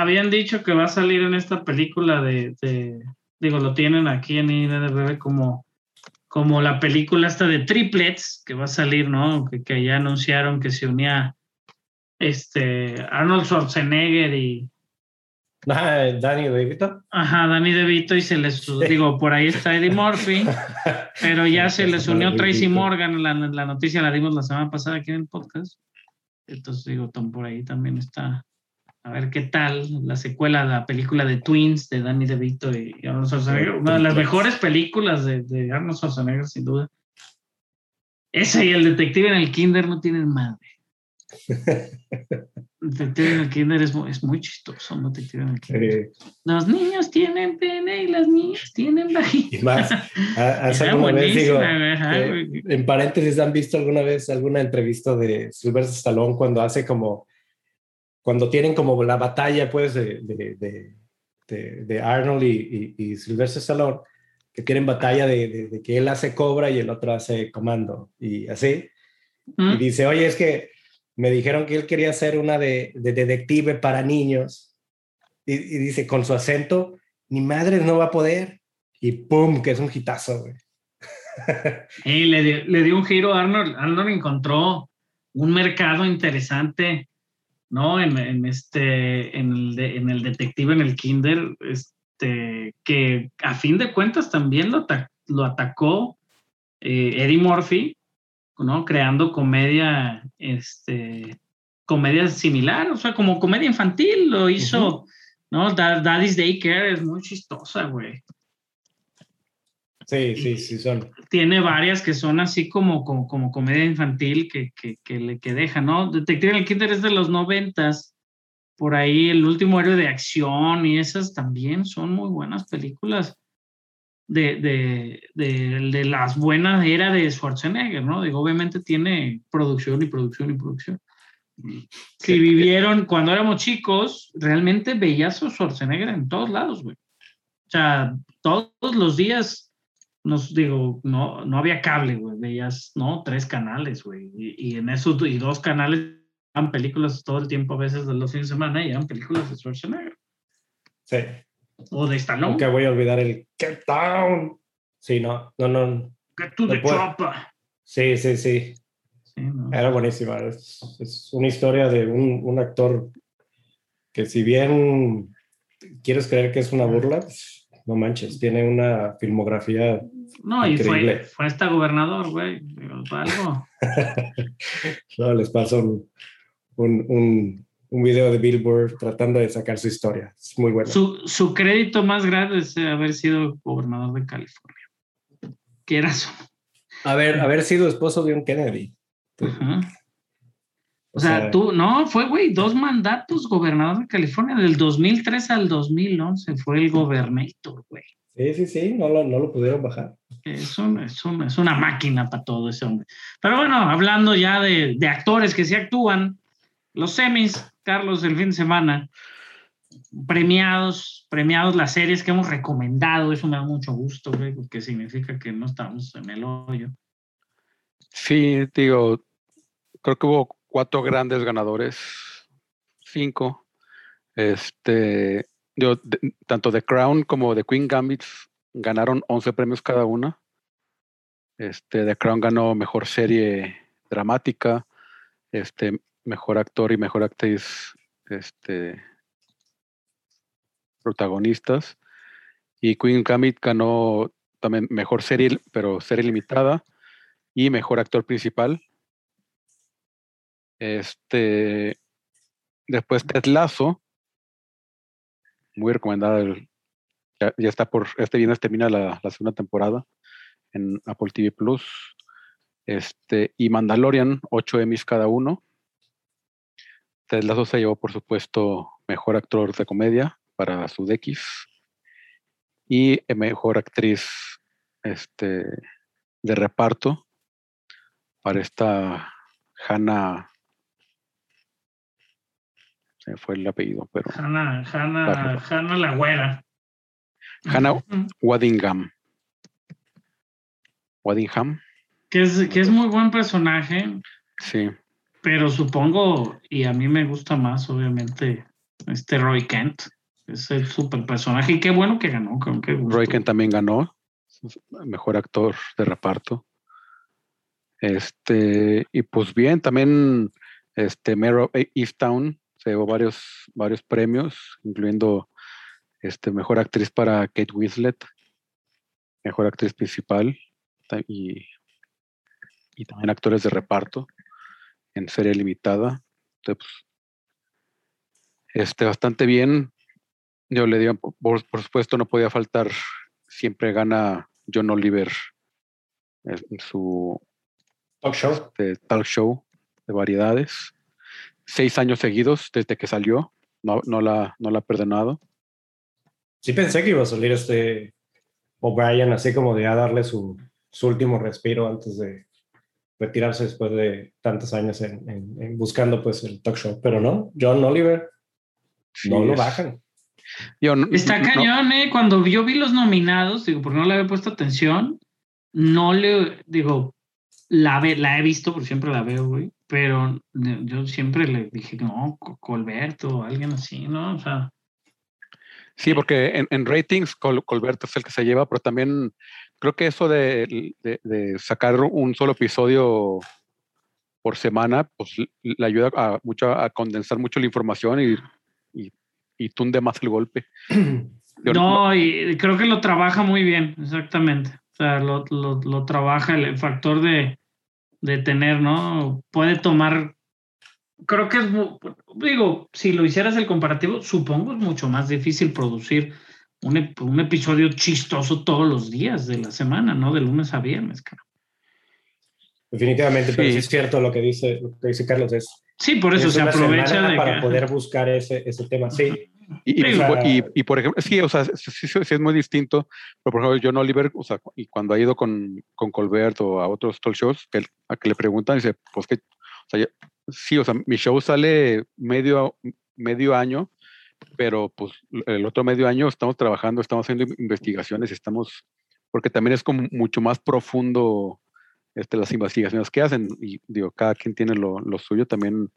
Habían dicho que va a salir en esta película de, de- digo, lo tienen aquí en INDB como, como la película esta de Triplets, que va a salir, ¿no? Que, que ya anunciaron que se unía este Arnold Schwarzenegger y Ah, Danny DeVito. ajá, Danny DeVito y se les, digo, por ahí está Eddie Murphy, [laughs] pero ya se les unió Tracy Morgan, la, la noticia la dimos la semana pasada aquí en el podcast. Entonces digo, Tom, por ahí también está a ver qué tal la secuela, la película de Twins de Danny DeVito y Arnold Schwarzenegger. Una de las mejores películas de, de Arnold Schwarzenegger, sin duda. Ese y el detective en el kinder no tienen madre. [laughs] El detective en el kinder es, muy- es muy chistoso, un detective en el kinder. Eh, Los niños tienen pene y las niñas tienen vagina. y más, hace alguna vez digo, eh, en paréntesis, ¿han visto alguna vez alguna entrevista de Sylvester Stallone cuando hace como, cuando tienen como la batalla, pues, de, de, de, de- Arnold y, y, y Sylvester Stallone, que tienen batalla de, que él hace cobra y el otro hace comando, y así. Y ¿Mm? dice, oye, es que me dijeron que él quería hacer una de, de detective para niños. Y, y dice, con su acento, ni madre no va a poder. Y pum, que es un hitazo, güey. [laughs] Y le, dio- le dio un giro a Arnold. Arnold encontró un mercado interesante, ¿no? En, en este, en el, de- en el detective, en el Kinder, este, que a fin de cuentas también lo, ata- lo atacó eh, Eddie Murphy, ¿no? Creando comedia, este, comedia similar, o sea, como comedia infantil, lo hizo, ¿no? Da- Daddy's Daycare es muy chistosa, güey Sí, sí, sí, son. tiene varias que son así como, como, como comedia infantil que, que, que, le, que deja, ¿no? Detective en el Kinder es de los noventas, por ahí el último héroe de acción y esas también son muy buenas películas de, de, de, de las buenas era de Schwarzenegger, ¿no? Digo, obviamente tiene producción y producción y producción. Si vivieron cuando éramos chicos, realmente veías a Schwarzenegger en todos lados, güey. O sea, todos los días nos digo, no, no había cable, güey, veías, no, tres canales, güey, y, y en esos y dos canales eran películas todo el tiempo a veces de los fines de semana y eran películas de Schwarzenegger Sí. o de Stallone. Nunca voy a olvidar el Get Down. Sí, no, no, no. Get to no the chopper. Sí, sí, sí. Sí, no. Era buenísima. Es, es una historia de un, un actor que si bien quieres creer que es una burla, pues, no manches, tiene una filmografía. No, y fue, Increíble. fue hasta gobernador, güey. algo. [laughs] No, les paso un, un, un, un video de Billboard tratando de sacar su historia. Es muy bueno. Su, su crédito más grande es haber sido gobernador de California. Que era su. Haber, haber sido esposo de un Kennedy. Ajá. O sea, tú, no, fue, güey, dos mandatos gobernador de California, del 2003 al 2011 fue el gobernator, güey. Sí, sí, sí, no lo, no lo pudieron bajar. Es, un- es, un- es una máquina para todo ese hombre. Pero bueno, hablando ya de, de actores que sí actúan, los semis, Carlos, el fin de semana, premiados, premiados las series que hemos recomendado, eso me da mucho gusto, güey, porque significa que no estamos en el hoyo. Sí, digo, creo que hubo cuatro grandes ganadores, cinco. Este, de- tanto The Crown como The Queen Gambit ganaron 11 premios cada una. Este, The Crown ganó mejor serie dramática, este, mejor actor y mejor actriz, este, protagonistas. Y Queen Gambit ganó también mejor serie, pero serie limitada y mejor actor principal. Este, después Ted Lasso, muy recomendada. ya, está por, este viernes termina la, la segunda temporada en Apple TV Plus. Este, y Mandalorian, 8 Emmys cada uno. Ted Lasso se llevó, por supuesto, mejor actor de comedia para su DX y mejor actriz este, de reparto para esta Hannah. Se me fue el apellido, pero Hanna, Hanna. Hanna la güera. Hannah Ujú. Waddingham. Waddingham, Que es, que es muy buen personaje, sí. pero supongo, y a mí me gusta más, obviamente, este Roy Kent. Es el super personaje. Y qué bueno que ganó. Con qué. Roy Kent también ganó mejor actor de reparto. Este, y pues bien, también este of Easttown se llevó varios, varios premios, incluyendo este, mejor actriz para Kate Winslet, mejor actriz principal y, y también actores de reparto en serie limitada. Entonces, pues, este, bastante bien. Yo le digo, por, por supuesto, no podía faltar, siempre gana John Oliver en en su Talk show. este, talk show de variedades. Seis años seguidos desde que salió, no, no, la, no la ha perdonado. Sí pensé que iba a salir este O'Brien así como de a darle su, su último respiro antes de retirarse después de tantos años en, en- en buscando pues el talk show. Pero no, John Oliver Sí, no lo es- bajan. yo no- Está no- cañón, ¿eh? Cuando yo vi los nominados, digo, porque no le había puesto atención, no le, digo, la, ve, la he visto, porque siempre la veo, güey, pero yo siempre le dije, no, Co- Colberto, alguien así, ¿no? O sea, Sí, porque en, en ratings Col- Colbert es el que se lleva, pero también creo que eso de, de- de sacar un solo episodio por semana, pues le- ayuda a, mucho a condensar mucho la información y, y, y tunde más el golpe. [clears throat] No, y creo que lo trabaja muy bien, exactamente. O sea, lo, lo, lo trabaja el, factor de, de tener, ¿no? Puede tomar. Creo que es, digo, si lo hicieras el comparativo, supongo es mucho más difícil producir un, un episodio chistoso todos los días de la semana, ¿no? De lunes a viernes, cara. Definitivamente, pero Sí. es cierto lo que dice, lo que dice Carlos. Es, Sí, por eso es se aprovecha de para que- poder buscar ese, ese tema. Sí, Y, y, sea- y- y, por ejemplo, sí, o sea, sí, sí- es muy distinto, pero por ejemplo, John Oliver, o sea, y cuando ha ido con, con Colbert o a otros talk shows, que, a que le preguntan, dice, pues que, o sea, ya- sí, o sea, mi show sale medio, medio año, pero pues el otro medio año estamos trabajando, estamos haciendo investigaciones, estamos, porque también es como mucho más profundo este, las investigaciones que hacen, y digo, cada quien tiene lo, lo suyo, también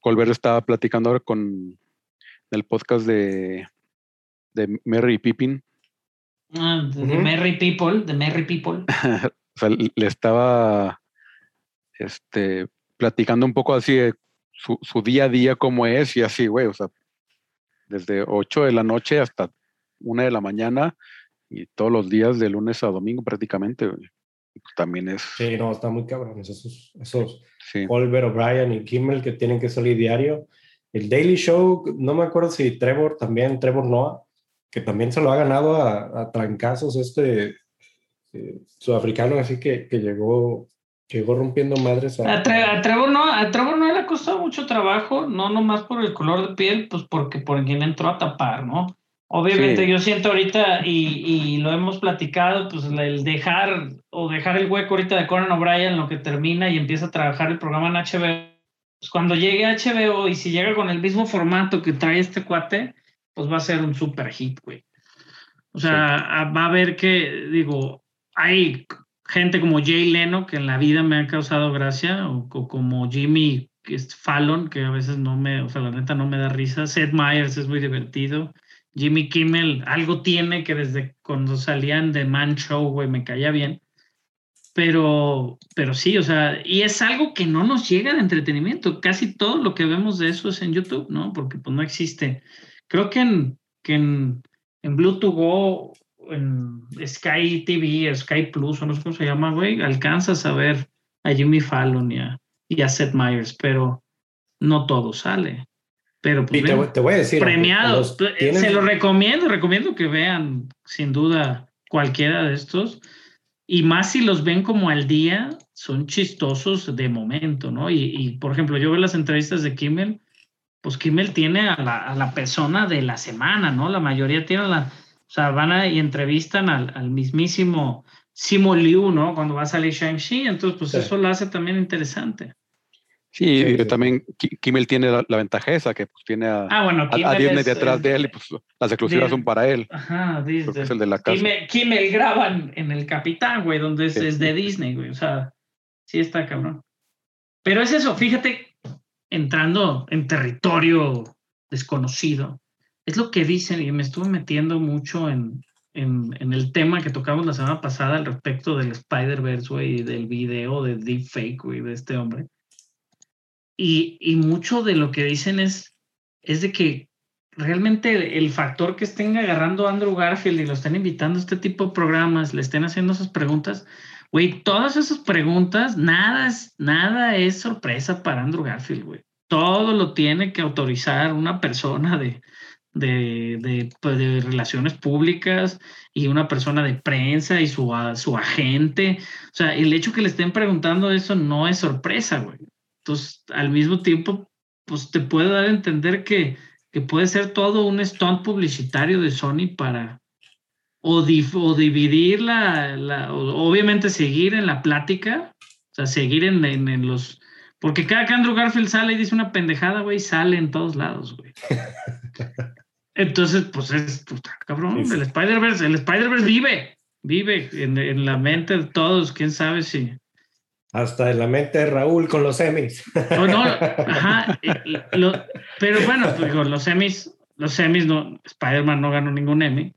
Colbert estaba platicando ahora con el podcast de, de Merry Pippin, Ah, de. Merry People, de Merry People. [laughs] o sea, le estaba este, platicando un poco así de su, su día a día, cómo es, y así, güey, o sea, desde 8 de la noche hasta 1 de la mañana, y todos los días de lunes a domingo prácticamente, güey. Pues también es, sí, no, está muy cabrón. Esos, esos sí. Oliver, O'Brien y Kimmel que tienen que salir diario. El Daily Show, no me acuerdo si Trevor también, Trevor Noah, que también se lo ha ganado a, a trancazos este eh, sudafricano, así que, que llegó, llegó rompiendo madres. A, A, Tre- a Trevor no, a Trevor no le ha costado mucho trabajo, no nomás por el color de piel, pues porque por quien entró a tapar, ¿no? Obviamente Sí. yo siento ahorita, y, y lo hemos platicado, pues el dejar o dejar el hueco ahorita de Conan O'Brien, lo que termina y empieza a trabajar el programa en HBO, pues cuando llegue HBO y si llega con el mismo formato que trae este cuate, pues va a ser un super hit, güey. O sea, a- va a ver que, digo, hay gente como Jay Leno, que en la vida me ha causado gracia, o, o como Jimmy Fallon, que a veces no me, o sea, la neta no me da risa. Seth Meyers es muy divertido. Jimmy Kimmel, algo tiene que desde cuando salían de Man Show, güey, me caía bien. Pero, pero sí, o sea, y es algo que no nos llega de entretenimiento. Casi todo lo que vemos de eso es en YouTube, ¿no? Porque pues no existe. Creo que en, que en, en Bluetooth Go, en Sky TV, Sky Plus, o no sé cómo se llama, güey, alcanzas a ver a Jimmy Fallon y a, y a Seth Meyers, pero no todo sale. Pero pues te, te voy a decir. aunque premiados. Eh, Se lo recomiendo, recomiendo que vean sin duda cualquiera de estos. Y más si los ven como al día, son chistosos de momento, ¿no? Y, y, por ejemplo, yo veo las entrevistas de Kimmel, pues Kimmel tiene a la, a la persona de la semana, ¿no? La mayoría tienen la, o sea, van a, y entrevistan al, al mismísimo Simo Liu, ¿no? Cuando va a salir Shang-Chi, entonces pues Sí. eso lo hace también interesante. Sí, Sí, sí. también Ki- Kimmel tiene la, la ventaja esa, que pues tiene a, Ah, bueno, a- a, Disney detrás eh, de él y pues las exclusivas son para él. Ajá, Disney. es el de la casa. Kimmel, Kimmel graban en el Capitán, güey, donde es, Sí. es de Disney, güey. O sea, sí está cabrón. Pero es eso, fíjate, entrando en territorio desconocido, es lo que dicen, y me estuve metiendo mucho en, en, en el tema que tocamos la semana pasada al respecto del Spider-Verse, güey, y del video de Deepfake, güey, de este hombre. Y, y mucho de lo que dicen es, es de que realmente el, factor que estén agarrando a Andrew Garfield y lo estén invitando a este tipo de programas, le estén haciendo esas preguntas, güey, todas esas preguntas, nada es, nada es sorpresa para Andrew Garfield, güey. todo lo tiene que autorizar una persona de, de, de, pues, de relaciones públicas y una persona de prensa y su, su agente. O sea, el hecho que le estén preguntando eso no es sorpresa, güey. Entonces, al mismo tiempo, pues te puede dar a entender que, que puede ser todo un stunt publicitario de Sony para o, dif- o dividir la, la- o- obviamente seguir en la plática, o sea, seguir en, en- en los... Porque cada que Andrew Garfield sale y dice una pendejada, güey, sale en todos lados, güey. [laughs] Entonces, pues es, pues, cabrón, sí. el Spider-Verse, el Spider-Verse vive, vive en, en la mente de todos, quién sabe si... Hasta en la mente de Raúl con los semis. O no, [laughs] ajá, lo- pero bueno, pues, digo, los semis, los semis no, Spider-Man no ganó ningún Emmy,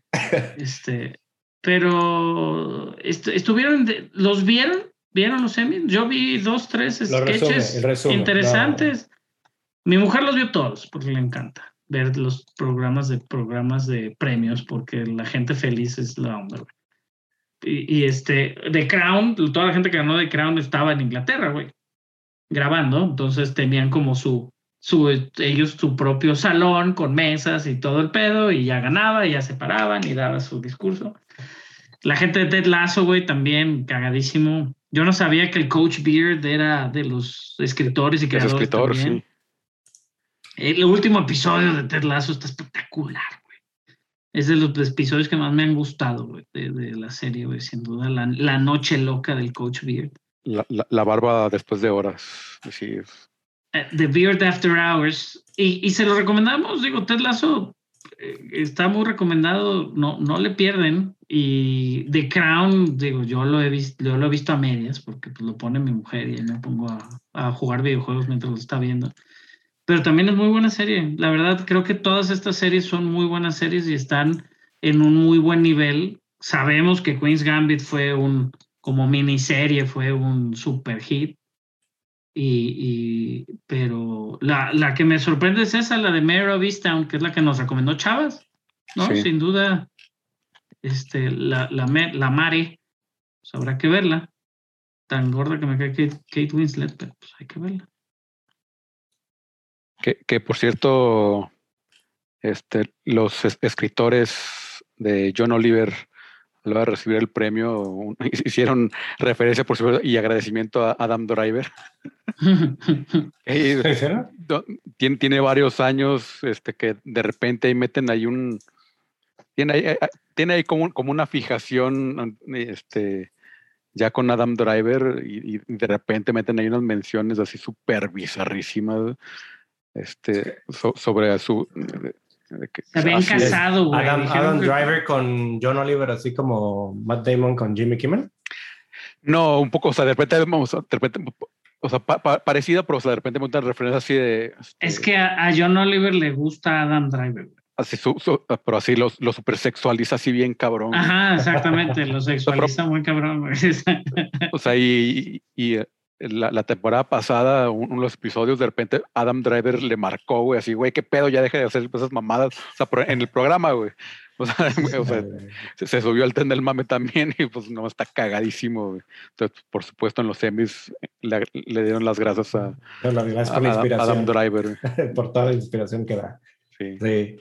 este, pero est- estuvieron, de- ¿los vieron? ¿Vieron los semis? Yo vi dos, tres Lo sketches interesantes. Mi mujer los vio todos porque le encanta ver los programas de programas de premios porque la gente feliz es la onda, güey. Y, y este, The Crown, toda la gente que ganó The Crown estaba en Inglaterra, güey, grabando, entonces tenían como su, su, ellos su propio salón con mesas y todo el pedo y ya ganaba y ya se paraban y daba su discurso. La gente de Ted Lasso, güey, también cagadísimo. Yo no sabía que el Coach Beard era de los escritores y Es creadores escritor, también. sí. El último episodio de Ted Lasso está espectacular. Es de los episodios que más me han gustado, güey, de, de la serie, güey, sin duda. La, la noche loca del Coach Beard. La, la- la barba después de horas. Sí, Eh, The Beard After Hours. Y, y se lo recomendamos, digo, Ted Lasso eh, está muy recomendado, no, no le pierden. Y The Crown, digo, yo lo he visto, yo lo he visto a medias, porque pues, lo pone mi mujer y me pongo a, a jugar videojuegos mientras lo está viendo. Pero también es muy buena serie. La verdad, creo que todas estas series son muy buenas series y están en un muy buen nivel. Sabemos que Queen's Gambit fue un, como miniserie, fue un super hit. Y, y- pero la, la que me sorprende es esa, la de Mayor of Easttown, que es la que nos recomendó Chavas, ¿no? Sí. Sin duda, este, la, la, la Mare, pues habrá que verla. Tan gorda que me cae Kate, Kate Winslet, pero pues hay que verla. Que, que por cierto, este, los es- escritores de John Oliver a la hora de recibir el premio un- [laughs] hicieron referencia por supuesto y agradecimiento a Adam Driver. [laughs] Do- tiene, tiene varios años este, que de repente ahí meten ahí un. Tiene ahí, eh, tiene ahí como, como una fijación este, ya con Adam Driver y, y de repente meten ahí unas menciones así súper bizarrísimas este, so- sobre su. de- de que- Se habían es. casado, güey. Adam, Adam que- Driver con John Oliver, así como Matt Damon con Jimmy Kimmel. No, un poco, o sea, de repente, vamos, de repente, o sea, pa- pa- parecida, pero o sea, de repente montan referencias así de. Es este, que a, a John Oliver le gusta Adam Driver. güey. Así, su- su- pero así lo, lo super sexualiza así bien cabrón. güey. Ajá, exactamente. Lo sexualiza [laughs] muy cabrón, güey. [laughs] O sea, y, y, eh, la, la temporada pasada, un- uno de los episodios, de repente Adam Driver le marcó, güey, así, güey, qué pedo, ya deja de hacer esas mamadas. O sea, en el programa, güey. O sea, [laughs] o sea, se, se subió al tren del mame también [laughs] y pues no, está cagadísimo, güey. Entonces, por supuesto, en los semis le, le dieron las gracias a, No, a- por la a Adam Driver. güey. [laughs] por toda la inspiración que da. Sí. Sí.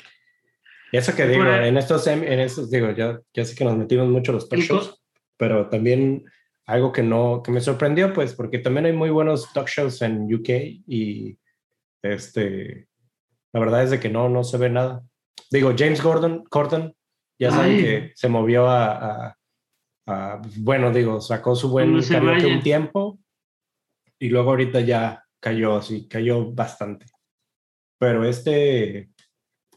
Eso que digo, en estos, em- en estos, digo, ya, ya sé que nos metimos mucho los shows, pero también algo que no, que me sorprendió, pues, porque también hay muy buenos talk shows en UK y este, la verdad es de que no, no se ve nada. Digo, James Gordon, Gordon, ya saben Ay. que se movió a, a- a- bueno, digo, sacó su buen se karaoke un tiempo y luego ahorita ya cayó así, cayó bastante. Pero este,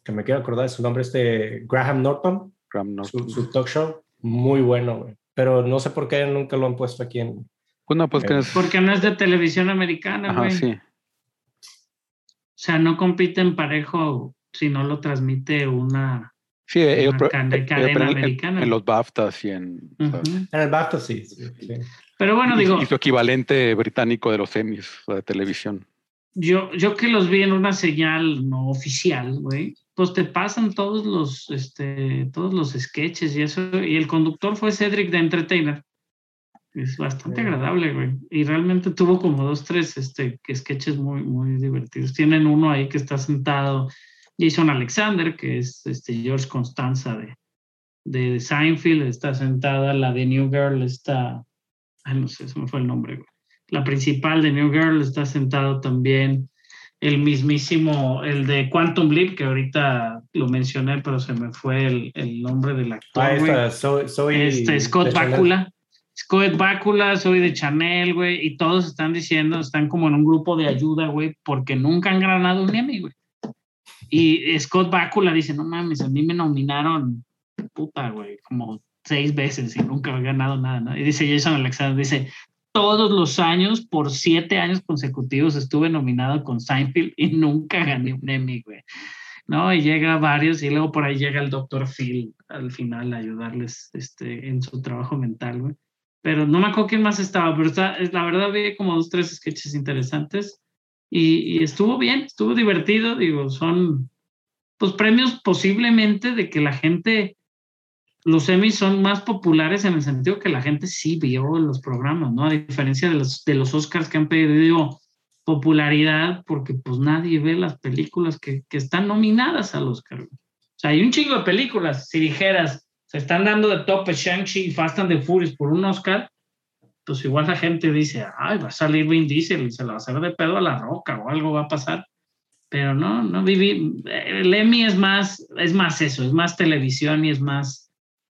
que me quiero acordar de su nombre, este Graham Norton, Graham Norton. su, su talk show, muy bueno, güey. Pero no sé por qué nunca lo han puesto aquí en... Pues no, pues que es. Porque no es de televisión americana, Ajá, güey. sí. O sea, no compite en parejo si no lo transmite una. Sí, ellos, Una cadena ellos en, americana. en los BAFTAs y en. En el BAFTA sí. sí, sí. Pero bueno, y- digo, y su equivalente británico de los Emmys de televisión. yo, yo que los vi en una señal no oficial, güey, pues te pasan todos los, este, todos los sketches y eso. Y el conductor fue Cedric de Entertainer. Es bastante Sí. agradable, güey. Y realmente tuvo como dos, tres este, sketches muy, muy divertidos. Tienen uno ahí que está sentado, Jason Alexander, que es este George Constanza de, de Seinfeld, está sentada la de New Girl, está, ay, no sé, se me fue el nombre, güey. La principal de New Girl está sentado también el mismísimo, el de Quantum Leap, que ahorita lo mencioné, pero se me fue el, el nombre del actor. Ah, esta, soy, soy Este, Scott. Bakula. Scott Bakula, soy de Chanel, güey, y todos están diciendo, están como en un grupo de ayuda, güey, porque nunca han ganado un Emmy, güey. Y Scott Bakula dice, no mames, a mí me nominaron, puta, güey, como seis veces y nunca he ganado nada, ¿no? Y dice Jason Alexander, dice, todos los años, por siete años consecutivos, estuve nominado con Seinfeld y nunca gané un Emmy, güey. ¿no? Y llega varios y luego por ahí llega el doctor Phil al final a ayudarles este, en su trabajo mental, güey. Pero no me acuerdo quién más estaba, pero está, es- la verdad vi como dos, tres sketches interesantes y, y estuvo bien, estuvo divertido, digo, son pues premios posiblemente de que la gente, los Emmys son más populares en el sentido que la gente sí vio los programas, ¿no? A diferencia de los, de los Oscars que han perdido popularidad porque pues nadie ve las películas que, que están nominadas al Oscar. O sea, hay un chingo de películas, si dijeras, se están dando de tope Shang-Chi y Fast and the Furious por un Oscar, pues igual la gente dice, ay, va a salir Vin Diesel y se la va a hacer de pedo a la roca o algo va a pasar. Pero no, no viví. El Emmy es más, es más eso, es más televisión y es más,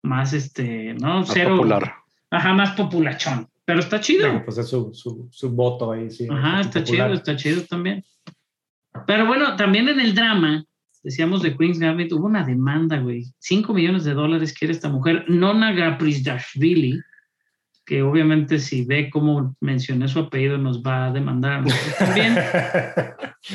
más este, ¿no? Más Cero. popular. Ajá, más populachón. Pero está chido. Digo, pues es su, su, su voto ahí, sí. Ajá, está popular. chido, está chido también. Pero bueno, también en el drama, decíamos de Queen's Gambit, hubo una demanda, güey. 5 millones de dólares quiere esta mujer, Nona Gaprisdashvili, que obviamente si ve cómo mencioné su apellido nos va a demandar a nosotros también. [laughs]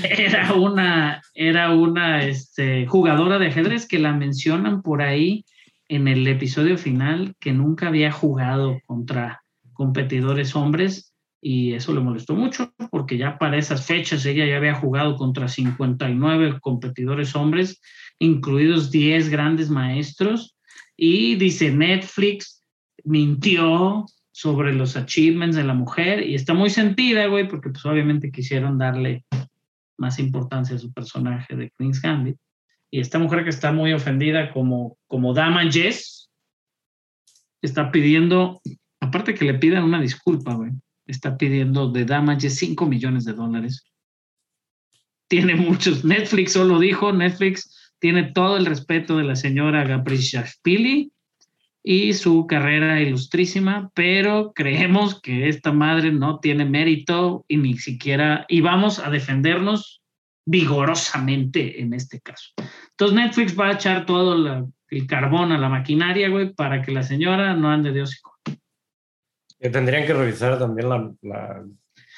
Era una, era una este, jugadora de ajedrez que la mencionan por ahí en el episodio final que nunca había jugado contra competidores hombres y eso le molestó mucho porque ya para esas fechas ella ya había jugado contra 59 competidores hombres, incluidos 10 grandes maestros y dice Netflix mintió sobre los achievements de la mujer y está muy sentida, güey, porque pues obviamente quisieron darle más importancia a su personaje de Queen's Gambit. Y esta mujer que está muy ofendida como, como Dama Jess, está pidiendo, aparte que le pidan una disculpa, güey, está pidiendo de Dama Jess 5 millones de dólares. Tiene muchos, Netflix solo dijo, Netflix tiene todo el respeto de la señora Gabrishashvili y su carrera ilustrísima, pero creemos que esta madre no tiene mérito y ni siquiera, y vamos a defendernos vigorosamente en este caso. Entonces Netflix va a echar todo la- el carbón a la maquinaria, güey, para que la señora no ande de hocico. Tendrían que revisar también la. la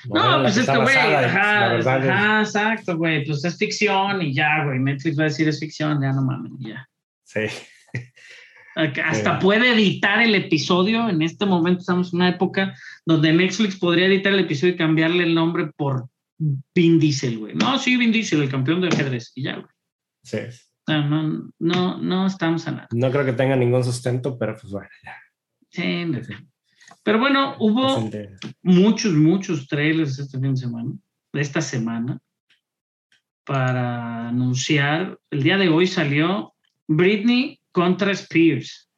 No, pues es que, güey, ajá, la verdad es- ajá, exacto, güey, pues es ficción y ya, güey, Netflix va a decir es ficción, ya no mames, ya. Sí. Hasta Sí. puede editar el episodio. En este momento estamos en una época donde Netflix podría editar el episodio y cambiarle el nombre por Vin Diesel, güey. No, sí, Vin Diesel, el campeón de ajedrez. Y ya, güey. sí. No, no, no, no estamos a nada. No creo que tenga ningún sustento, pero pues bueno, ya. Sí, no sé. Pero bueno, hubo muchos, muchos trailers este fin de semana, de esta semana, para anunciar. El día de hoy salió Britney contra Spears,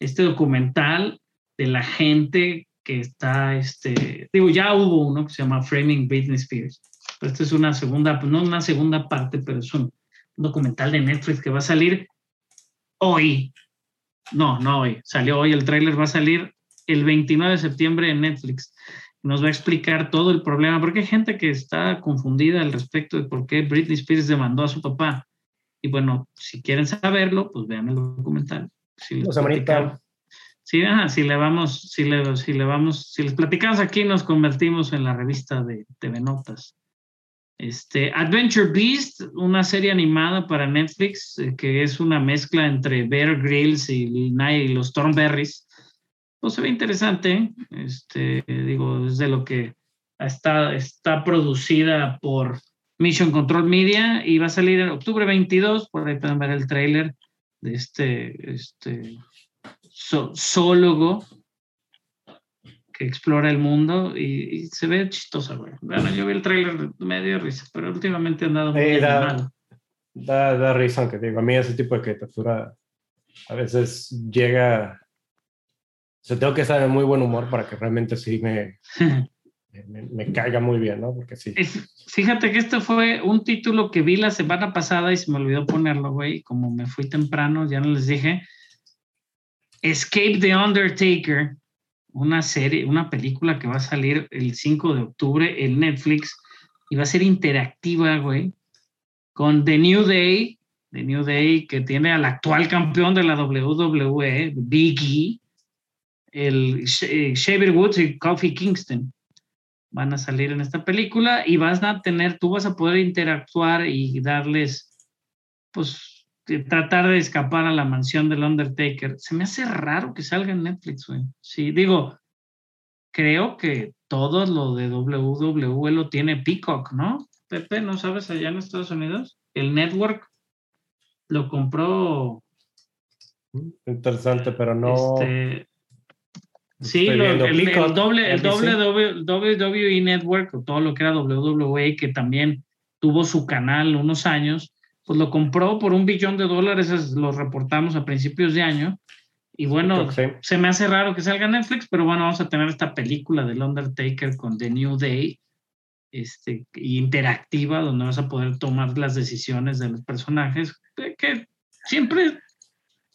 este documental de la gente que está, este, digo, ya hubo uno que se llama Framing Britney Spears. Pero Esta es una segunda, no una segunda parte, pero es un documental de Netflix que va a salir hoy. No, no hoy. Salió hoy. El tráiler va a salir el 29 de septiembre en Netflix. Nos va a explicar todo el problema, porque hay gente que está confundida al respecto de por qué Britney Spears demandó a su papá. Y bueno, si quieren saberlo, pues vean el documental. Si platicamos- Sí, si le vamos, si le, si le vamos, si les platicamos aquí, nos convertimos en la revista de TV Notas. Este, Adventure Beast, una serie animada para Netflix, eh, que es una mezcla entre Bear Grylls y, y los Thornberries. Pues se ve interesante, este, digo, es de lo que está, está producida por Mission Control Media y va a salir en octubre 22, por ahí pueden ver el tráiler de este, este zo- zoólogo que explora el mundo y, y se ve chistosa, güey. Bueno, yo vi el tráiler medio de risa, pero últimamente han dado muy da-. Da, da risa, aunque digo, a mí ese tipo de caricatura a veces llega. O sea, tengo que estar en muy buen humor para que realmente sí me, [laughs] me, me caiga muy bien, ¿no? Porque sí. Es- Fíjate que este fue un título que vi la semana pasada y se me olvidó ponerlo, güey. Como me fui temprano, ya no les dije. Escape the Undertaker, una serie, una película que va a salir el 5 de octubre en Netflix y va a ser interactiva, güey, con The New Day, The New Day que tiene al actual campeón de la WWE, Big E, el eh, Xavier Woods y Kofi Kingston. Van a salir en esta película y vas a tener, tú vas a poder interactuar y darles, pues, tratar de escapar a la mansión del Undertaker. Se me hace raro que salga en Netflix, güey. Sí, digo, creo que todo lo de WWE lo tiene Peacock, ¿no? Pepe, ¿no sabes allá en Estados Unidos? El network lo compró Interesante, pero no. este, sí, lo- el, doble, el doble WWE Network, o todo lo que era WWE, que también tuvo su canal unos años, pues lo compró por un billón de dólares, es- lo reportamos a principios de año. Y bueno, sí. se me hace raro que salga Netflix, pero bueno, vamos a tener esta película del Undertaker con The New Day, este, interactiva, donde vas a poder tomar las decisiones de los personajes, que, que siempre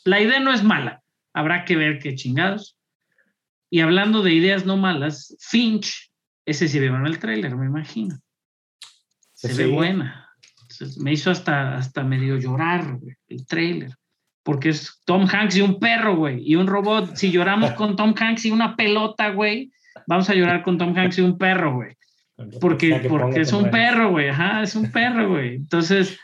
la idea no es mala, habrá que ver qué chingados. Y hablando de ideas no malas, Finch, ese sí vieron el tráiler, me imagino. Se Sí. ve buena. Me hizo hasta, hasta medio llorar güey, el tráiler. Porque es Tom Hanks y un perro, güey, y un robot. Si lloramos con Tom Hanks y una pelota, güey, vamos a llorar con Tom Hanks y un perro, güey. Porque, porque es un perro, güey. Ajá, es un perro, güey. Entonces,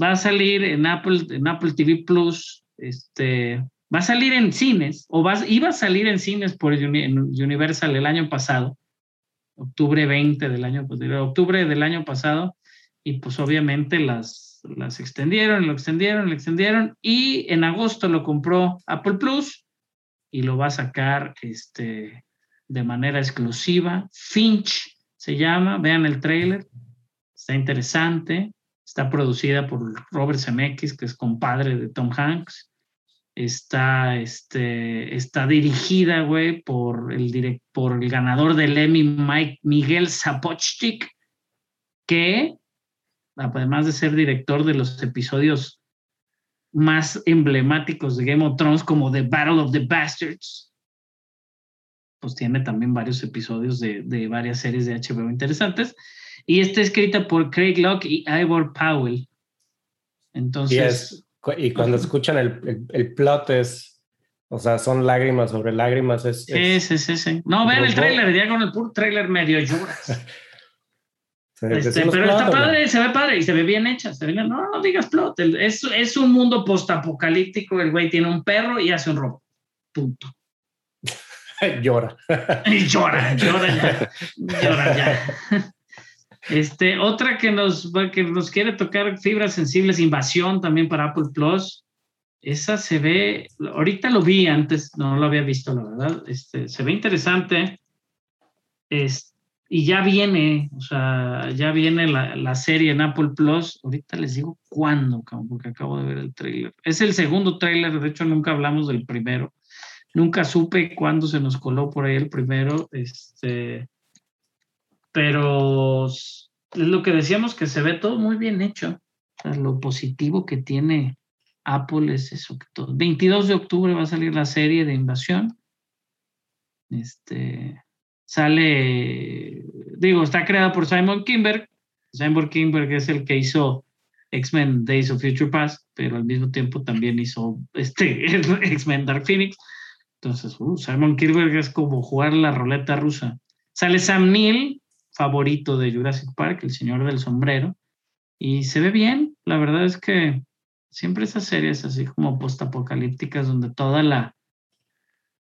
va a salir en Apple, en Apple TV Plus. Este, va a salir en cines, o va, iba a salir en cines por Universal el año pasado, octubre 20 del año, pues, octubre del año pasado, y pues obviamente las, las extendieron, lo extendieron, lo extendieron, y en agosto lo compró Apple Plus y lo va a sacar este, de manera exclusiva. Finch se llama, vean el trailer, está interesante, está producida por Robert Zemeckis, que es compadre de Tom Hanks, está, este, está dirigida, güey, por el, direct, por el ganador del Emmy, Mike Miguel Sapochnik, que además de ser director de los episodios más emblemáticos de Game of Thrones, como The Battle of the Bastards, pues tiene también varios episodios de, de varias series de HBO interesantes. Y está escrita por Craig Locke y Ivor Powell. Y, Entonces, es, cu- y cuando escuchan el, el, el plot es, o sea, son lágrimas sobre lágrimas. Es, es- sí, sí, sí. No, vean el tráiler, ya con el puro tráiler medio lloras. [laughs] Este, pero plot, está padre, se ve padre y se ve bien hecha. Se ve bien- no, no digas plot. Es, es un mundo postapocalíptico. El güey tiene un perro y hace un robot. Punto. [laughs] Llora. [laughs] Y llora, llora ya. Llora ya. [laughs] Este, otra que nos, que nos quiere tocar fibras sensibles, invasión también para Apple Plus. Esa se ve, ahorita lo vi antes, no lo había visto, la verdad. Este, se ve interesante. Es, y ya viene, o sea, ya viene la, la serie en Apple Plus. Ahorita les digo cuándo, porque acabo de ver el tráiler. Es el segundo tráiler, de hecho nunca hablamos del primero. Nunca supe cuándo se nos coló por ahí el primero. Este, pero es lo que decíamos que se ve todo muy bien hecho. O sea, lo positivo que tiene Apple es eso. Que todo. 22 de octubre va a salir la serie de Invasión. Este sale, digo, está creada por Simon Kimberg. Simon Kimberg es el que hizo X-Men Days of Future Past, pero al mismo tiempo también hizo este [laughs] X-Men Dark Phoenix. Entonces, uh, Simon Kinberg es como jugar la roleta rusa. Sale Sam Neill, favorito de Jurassic Park, el señor del sombrero, y se ve bien. La verdad es que siempre esas series así como postapocalípticas donde toda la...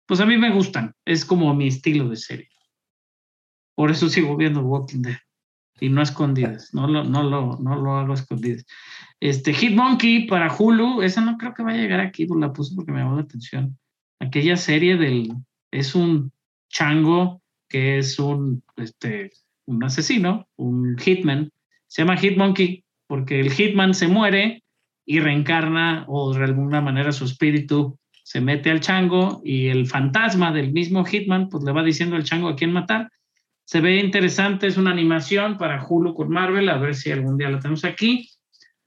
Pues a mí me gustan, es como mi estilo de serie. Por eso sigo viendo Walking Dead. Y no escondidas, no lo, no lo, no lo hago escondidas. Este, Hitmonkey para Hulu, esa no creo que va a llegar aquí, pues la puse porque me llamó la atención. Aquella serie del, es un chango, que es un, este, un asesino, un hitman. Se llama Hitmonkey porque el hitman se muere y reencarna o de alguna manera su espíritu se mete al chango y el fantasma del mismo hitman pues le va diciendo al chango a quién matar. Se ve interesante, es una animación para Hulu con Marvel, a ver si algún día la tenemos aquí.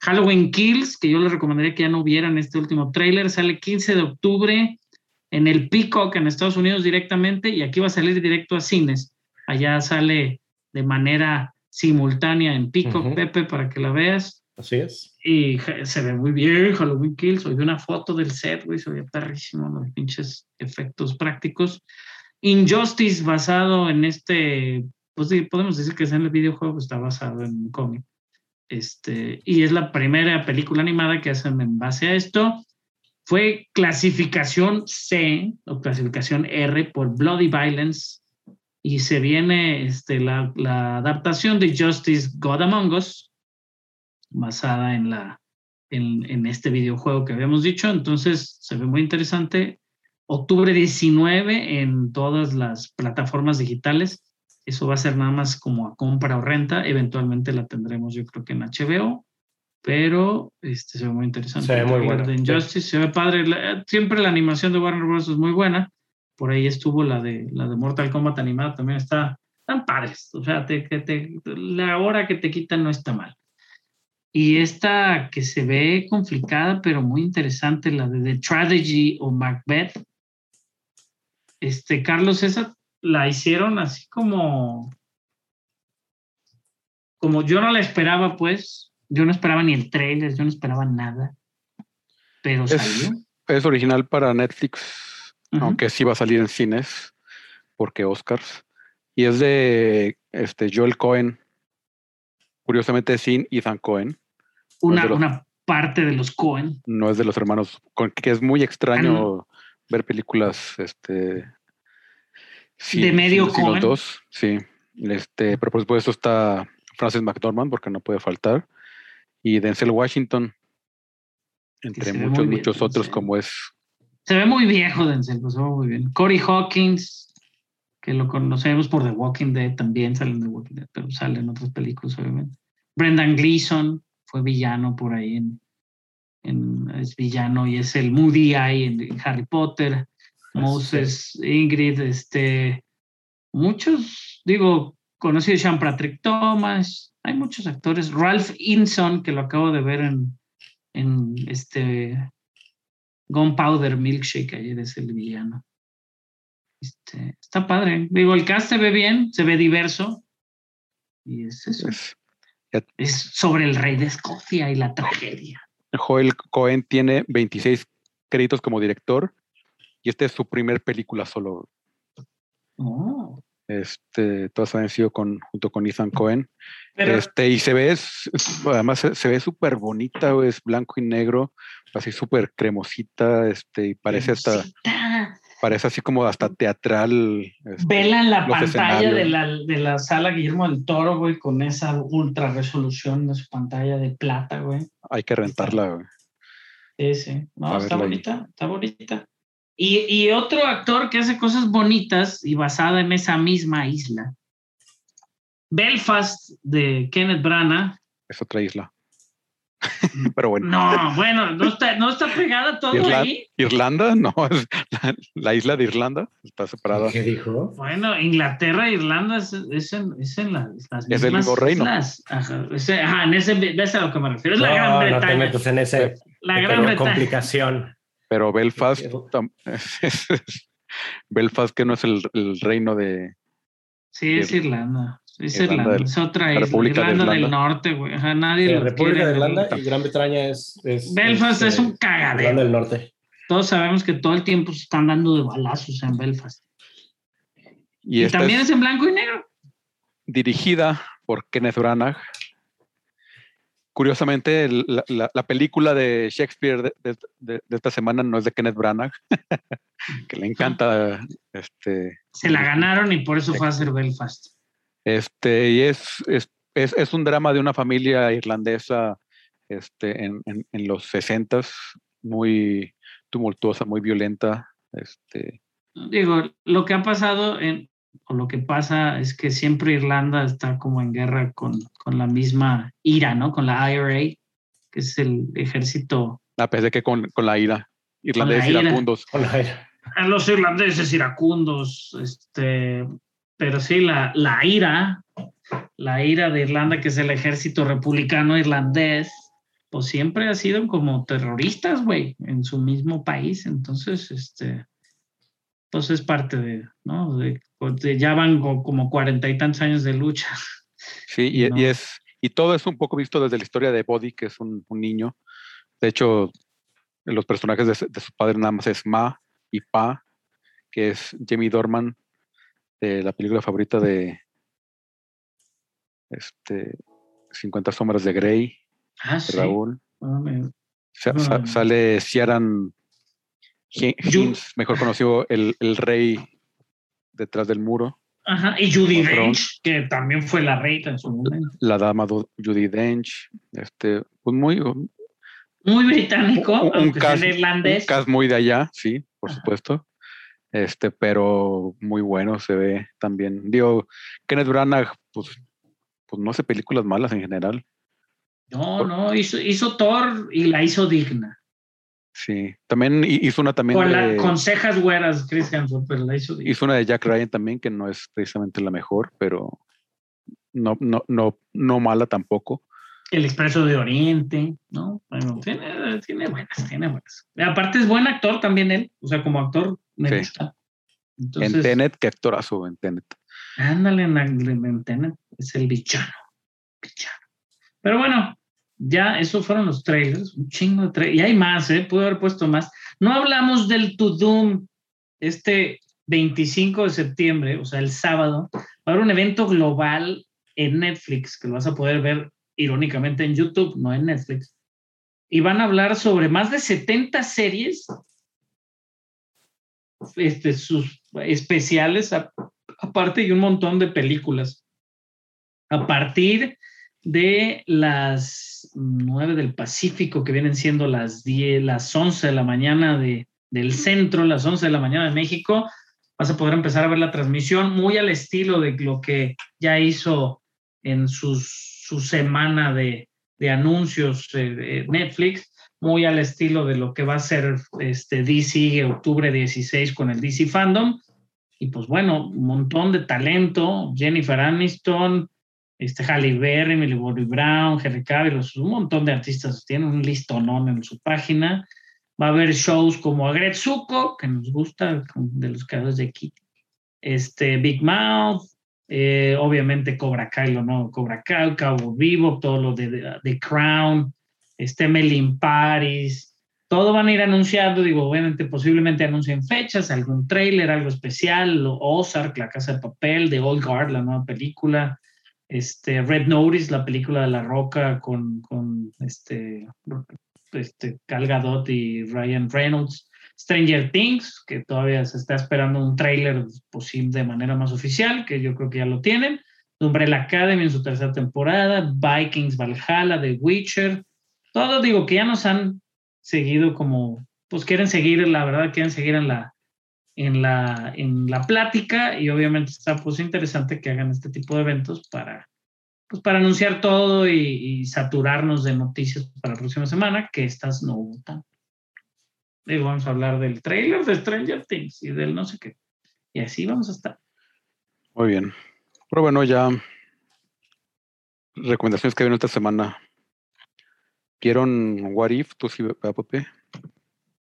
Halloween Kills, que yo les recomendaría que ya no vieran este último tráiler, sale 15 de octubre en el Peacock en Estados Unidos directamente y aquí va a salir directo a cines. Allá sale de manera simultánea en Peacock. Pepe, para que la veas. Así es. Y se ve muy bien Halloween Kills. Vi una foto del set, güey, se veía perrísimo los pinches efectos prácticos. Injustice, basado en este, pues podemos decir que es en el videojuego, está basado en un cómic. Este, y es la primera película animada que hacen en base a esto. Fue clasificación C o clasificación R por Bloody Violence. Y se viene este, la, adaptación de Justice God Among Us, basada en, la, en este videojuego que habíamos dicho. Entonces se ve muy interesante. Octubre 19 en todas las plataformas digitales. Eso va a ser nada más como a compra o renta. Eventualmente la tendremos, yo creo que en HBO. Pero este, se ve muy interesante. Se ve muy buena. de Injustice se ve padre. La- siempre la animación de Warner Bros. es muy buena. Por ahí estuvo la de, la de Mortal Kombat animada. También está tan padres. O sea, te, que te- la hora que te quitan no está mal. Y esta que se ve complicada, pero muy interesante, la de The Tragedy o Macbeth. Este, Carlos, esa la hicieron así como, como yo no la esperaba, pues. Yo no esperaba ni el trailer, yo no esperaba nada. Pero Es- salió. Es original para Netflix, aunque sí va a salir en cines, porque Oscars. Y es de este, Joel Cohen, curiosamente sin Ethan Cohen, Una, los- una parte de los Cohen. no es de los hermanos, que es muy extraño ver películas este, sin- De medio sin- sin los dos. Sí, este, pero por supuesto está Francis McDormand, porque no puede faltar, y Denzel Washington, entre muchos, bien, muchos otros, Denzel. como es Se ve muy viejo, Denzel, pues, se ve muy bien. Corey Hawkins, que lo conocemos por The Walking Dead, también sale en The Walking Dead, pero sale en otras películas, obviamente. Brendan Gleeson fue villano por ahí, en, en- es villano y es el Moody Eye en, Harry Potter. Moses, Ingrid, este, muchos, digo, conocí a Sean Patrick Thomas, hay muchos actores. Ralph Inson, que lo acabo de ver en, en este Gunpowder Milkshake, ayer es el villano. Este, está padre. Digo, el cast se ve bien, se ve diverso. Y es eso. es- Es sobre el rey de Escocia y la tragedia. Joel Cohen tiene 26 créditos como director y esta es su primer película solo. Oh. Este, todas han sido con, junto con Ethan Cohen. Pero Este, y se ve, además se, se ve súper bonita, es blanco y negro, así súper cremosita, este, y parece hasta, Rosita, parece así como hasta teatral. este, Vela en la pantalla de la, de la sala Guillermo del Toro, güey, con esa ultra resolución de su pantalla de plata, güey. Hay que rentarla, güey. Sí, sí. No, está ahí. bonita, está bonita. Y, y otro actor que hace cosas bonitas y basada en esa misma isla. Belfast de Kenneth Branagh. Es otra isla. [laughs] Pero bueno. No, bueno, no está, no está pegada todo Irla- ahí. Irlanda, no, es la, la isla de Irlanda está separada. ¿Qué dijo? Bueno, Inglaterra e Irlanda es, es en, es en la- las Es el mismas mismo reino. islas. Ajá, ese- ajá, en ese, ves a lo que me refiero. Es la No, Gran no te Bretaña. metas en ese la Gran Bretaña. complicación. Pero Belfast, [laughs] es- es- Belfast que no es el, el reino de, Sí, es Irlanda. Es Irlanda Irlanda, del- es otra la isla. República de Irlanda, del Irlanda. Norte, güey. Ajá, nadie Eh, los República quiere de Irlanda y Gran Bretaña es. es Belfast es, eh, un Irlanda cagadero. del Norte. Todos sabemos que todo el tiempo se están dando de balazos en Belfast. y, también es es en blanco y negro. dirigida por Kenneth Branagh. Curiosamente, el- la, la- la película de Shakespeare de, de- de- de esta semana no es de Kenneth Branagh, [laughs] que le encanta este, Se la ganaron y por eso fue a hacer Belfast. Este, y es, es, es, es un drama de una familia irlandesa este, en, en, en los 60 muy tumultuosa, muy violenta. Este, digo, lo que ha pasado en, o lo que pasa es que siempre Irlanda está como en guerra con, con la misma IRA, ¿no? Con la IRA, que es el ejército. A pesar de que con, con la ira, irlandeses ira. iracundos. A los irlandeses iracundos, este, pero sí, la, la IRA, la IRA de Irlanda, que es el ejército republicano irlandés, pues siempre ha sido como terroristas, güey, en su mismo país. Entonces, este, pues es parte de, ¿no? De, de- ya van co- como cuarenta y tantos años de lucha. Sí, y, [laughs] No. y es, y todo es un poco visto desde la historia de Body, que es un, un niño. De hecho, los personajes de, su- de su padre nada más es Ma y Pa, que es Jamie Dorman, de la película favorita de este, 50 sombras de Grey, Ah, de sí. Raúl. Ah, Sa- sale Ciaran Hi- Yu- Hinds, mejor conocido el, el rey detrás del muro, Ajá, y Judy. Dench, que también fue la reina en su momento. la dama Judy Dench, este, pues muy, Muy británico, un aunque sea cast- irlandés. un cast muy de allá, sí, por Ajá. supuesto. Este, pero muy bueno se ve también. Digo, Kenneth Branagh, pues, pues no hace películas malas en general. No, no, hizo, hizo Thor y la hizo digna. Sí. También hi- hizo una también Con, la- de, con cejas güeras, Chris Hemsworth, pero la hizo hizo una de Jack Ryan también, que no es precisamente la mejor, pero no, no, no, no mala tampoco. El Expreso de Oriente, ¿no? Bueno, tiene, tiene buenas, tiene buenas. Aparte es buen actor también él, o sea, como actor me Sí. gusta. en Entonces, Tenet, qué actorazo en Tenet. ándale en, en Tenet, es el villano, villano. Pero bueno, ya esos fueron los trailers, un chingo de trailers. Y hay más, ¿eh? Pude haber puesto más. No hablamos del To Doom este 25 de septiembre, o sea, el sábado. Va a haber un evento global en Netflix que lo vas a poder ver irónicamente en YouTube, no en Netflix. Y van a hablar sobre más de 70 series este, sus especiales aparte y un montón de películas. A partir de las 9 del Pacífico, que vienen siendo las 10, las 11 de la mañana de, del centro, las 11 de la mañana de México, vas a poder empezar a ver la transmisión muy al estilo de lo que ya hizo en sus- su semana de, de anuncios eh, Netflix, muy al estilo de lo que va a ser este DC octubre 16 con el DC Fandom. Y pues bueno, un montón de talento, Jennifer Aniston, este Halle Berry, Millie Bobby Brown, Henry Cavill, un montón de artistas tienen un listonón en su página. Va a haber shows como Agretsuko, que nos gusta, de los creadores de Kitty. Este, Big Mouth, eh, obviamente Cobra Kai, lo nuevo Cobra Kai, Cabo Vivo, todo lo de, de Crown, este Emily in Paris, todo van a ir anunciando, digo, obviamente posiblemente anuncien fechas, algún trailer, algo especial, lo- Ozark, La Casa de Papel, The Old Guard, la nueva película, este Red Notice, la película de La Roca con, con este, este Gal Gadot y Ryan Reynolds, Stranger Things, que todavía se está esperando un trailer posible de manera más oficial, que yo creo que ya lo tienen, Umbrella Academy en su tercera temporada, Vikings, Valhalla, The Witcher, todo digo que ya nos han seguido como, pues quieren seguir, la verdad, quieren seguir en la, en la, en la plática y obviamente está pues interesante que hagan este tipo de eventos para, pues, para anunciar todo y, y saturarnos de noticias para la próxima semana, que estas no hubo tanto. Digo, vamos a hablar del trailer de Stranger Things y del no sé qué. Y así vamos a estar. Muy bien. Pero bueno, ya recomendaciones que vienen esta semana. ¿Vieron What If? ¿Tú sí, Pepe?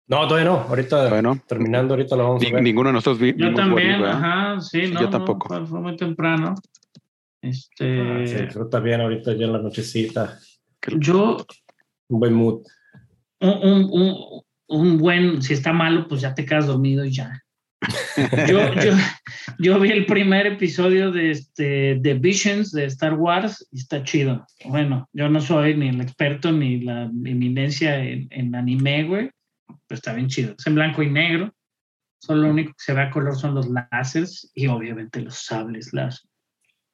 No, todavía no. Ahorita, Bueno, terminando, ahorita lo vamos ni- a ver. ninguno de nosotros vi, Yo también, ajá, sí, Sí, no, yo no, tampoco. fue, fue muy temprano. Este, Ah, se disfruta bien ahorita ya en la nochecita. yo, Un buen mood. un, un, un, un buen, si está malo, pues ya te quedas dormido y ya. [laughs] Yo, yo, yo vi el primer episodio de, este, de Visions de Star Wars y está chido. Bueno, yo no soy ni el experto ni la eminencia en, en anime, güey, pero está bien chido. Es en blanco y negro. Solo lo único que se ve a color son los láseres y obviamente los sables láser.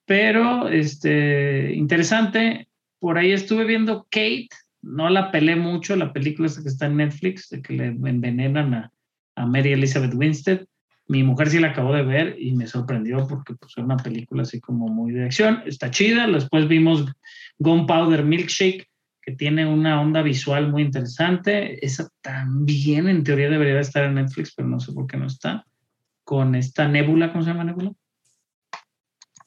Pero, este, interesante. Por ahí estuve viendo Kate, no la pelé mucho, la película esta que está en Netflix, de que le envenenan a, a Mary Elizabeth Winstead. Mi mujer sí la acabó de ver y me sorprendió porque pues, es una película así como muy de acción. Está chida. Después vimos Gunpowder Milkshake, que tiene una onda visual muy interesante. Esa también en teoría debería estar en Netflix, pero no sé por qué no está. Con esta Nebula, ¿cómo se llama Nebula?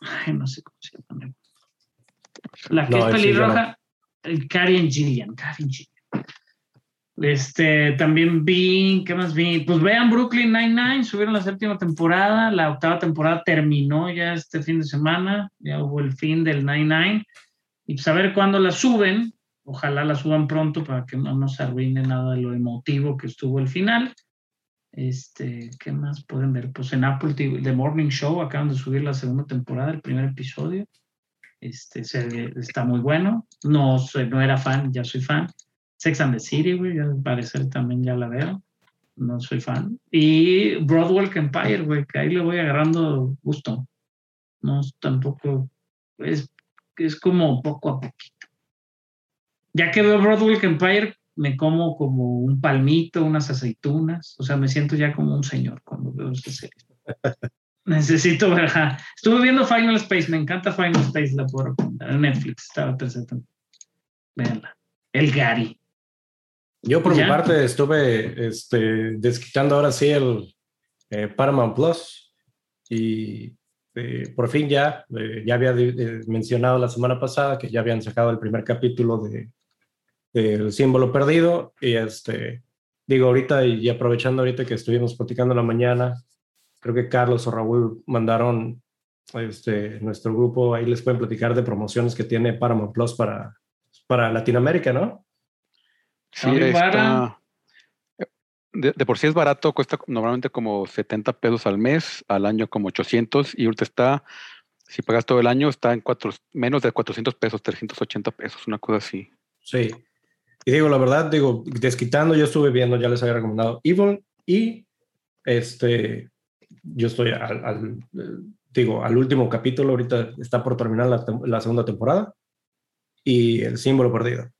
Ay, no sé cómo se llama Nebula. La que No, es pelirroja, eh, Karen Gillian, Karen Gillian. Este, también vi, ¿qué más vi? Pues vean Brooklyn Nine-Nine, subieron la séptima temporada, la octava temporada terminó ya este fin de semana, ya hubo el fin del Nine-Nine, y pues a ver cuándo la suben, ojalá la suban pronto para que no nos arruine nada de lo emotivo que estuvo el final. Este, ¿qué más pueden ver? Pues en Apple TV, The Morning Show acaban de subir la segunda temporada, el primer episodio. Este, se- está muy bueno. No, soy- no era fan, ya soy fan. Sex and the City, güey, al parecer también ya la veo. No soy fan. Y Broadwalk Empire, güey, que ahí le voy agarrando gusto. No, tampoco, es, es como poco a poquito. Ya que veo Broadwalk Empire, me como como un palmito, unas aceitunas. O sea, me siento ya como un señor cuando veo esa serie. [laughs] Necesito ver. ajá. Estuve viendo Final Space, me encanta Final Space, la puedo recomendar. En Netflix, está la tercera. Véanla. El Gary. Yo por ¿Ya? mi parte estuve este, desquitando ahora sí el eh, Paramount Plus y eh, por fin ya, eh, ya había eh, mencionado la semana pasada que ya habían sacado el primer capítulo de del símbolo perdido y este digo ahorita y aprovechando ahorita que estuvimos platicando en la mañana creo que Carlos o Raúl mandaron este nuestro grupo ahí les pueden platicar de promociones que tiene Paramount Plus para para Latinoamérica ¿no? Sí, está. barato. De, de por sí es barato, cuesta normalmente como 70 pesos al mes, al año como 800 y ahorita está, si pagas todo el año, está en cuatro, menos de 400 pesos, 380 pesos, una cosa así. Sí. Y digo, la verdad, digo, desquitando, yo estuve viendo, ya les había recomendado Evil y este, yo estoy al, al, digo, al último capítulo, ahorita está por terminar la, la segunda temporada y el símbolo perdido.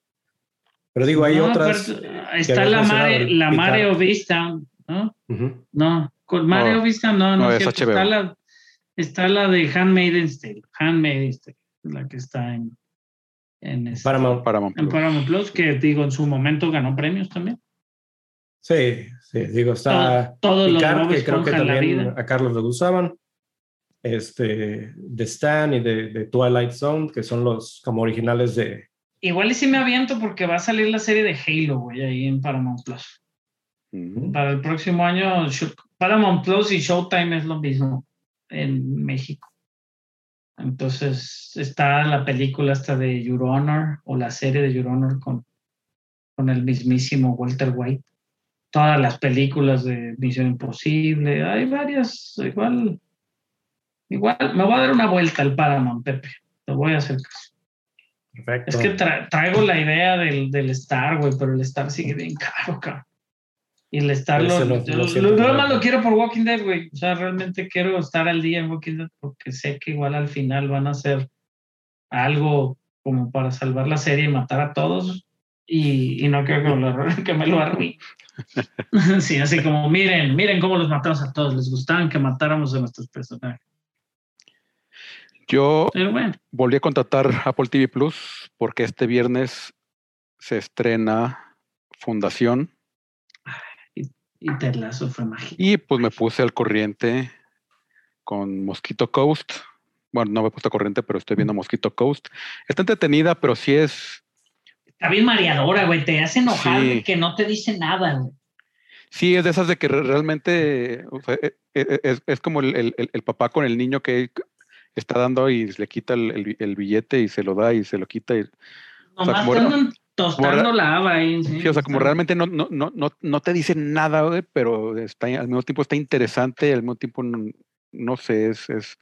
Pero digo, hay No, otras. está la Mare, la. Mare Easttown, ¿no? Ujú. No, con Mario No, Vista no, no, no, es cierto. Está la, está la de Handmaid's Tale, Handmaid's Tale, la que está en, en, este- Paramount. Paramount en Plus. Paramount Plus, que digo, en su momento ganó premios también. Sí, sí, digo, está Todo, todo lo de Picard, Bob que creo que también a Carlos le gustaban. Este, de Stan y de, de Twilight Zone, que son los como originales de, Igual y sí me aviento porque va a salir la serie de Halo, güey, ahí en Paramount Plus. Mm. Para el próximo año, Paramount Plus y Showtime es lo mismo en México. Entonces está la película esta de Your Honor o la serie de Your Honor con, con el mismísimo Walter White. Todas las películas de Misión Imposible, hay varias, igual, igual, me voy a dar una vuelta al Paramount, Pepe, te voy a hacer caso. Perfecto. Es que tra- traigo la idea del, del Star, güey, pero el Star sigue bien caro, cabrón. Y el Star Ese lo, lo- lo- nada nada. más lo quiero por Walking Dead, güey. O sea, realmente quiero estar al día en Walking Dead porque sé que igual al final van a hacer algo como para salvar la serie y matar a todos. Y, y no quiero que, me lo- que me lo arruine. [laughs] sí, así como, miren, miren cómo los matamos a todos. Les gustaban que matáramos a nuestros personajes. Yo bueno, volví a contratar Apple TV Plus porque este viernes se estrena Fundación y Ted Lasso fue mágico. y pues me puse al corriente con Mosquito Coast. Bueno, no me he puesto al corriente, pero estoy viendo Mosquito Coast. Está entretenida, pero sí es, Está bien mareadora, güey. Te hace enojar Sí. que no te dice nada, güey. sí es de esas de que re- realmente o sea, e- e- es, es como el, el- el papá con el niño que está dando y le quita el, el- billete y se lo da y se lo quita. Y, sea, Nomás re- andan tostando la haba ahí. Sí, Sí, o sea, como realmente no, no, no, no, no te dice nada, güey, pero está, al mismo tiempo está interesante, al mismo tiempo, no, no sé, es, es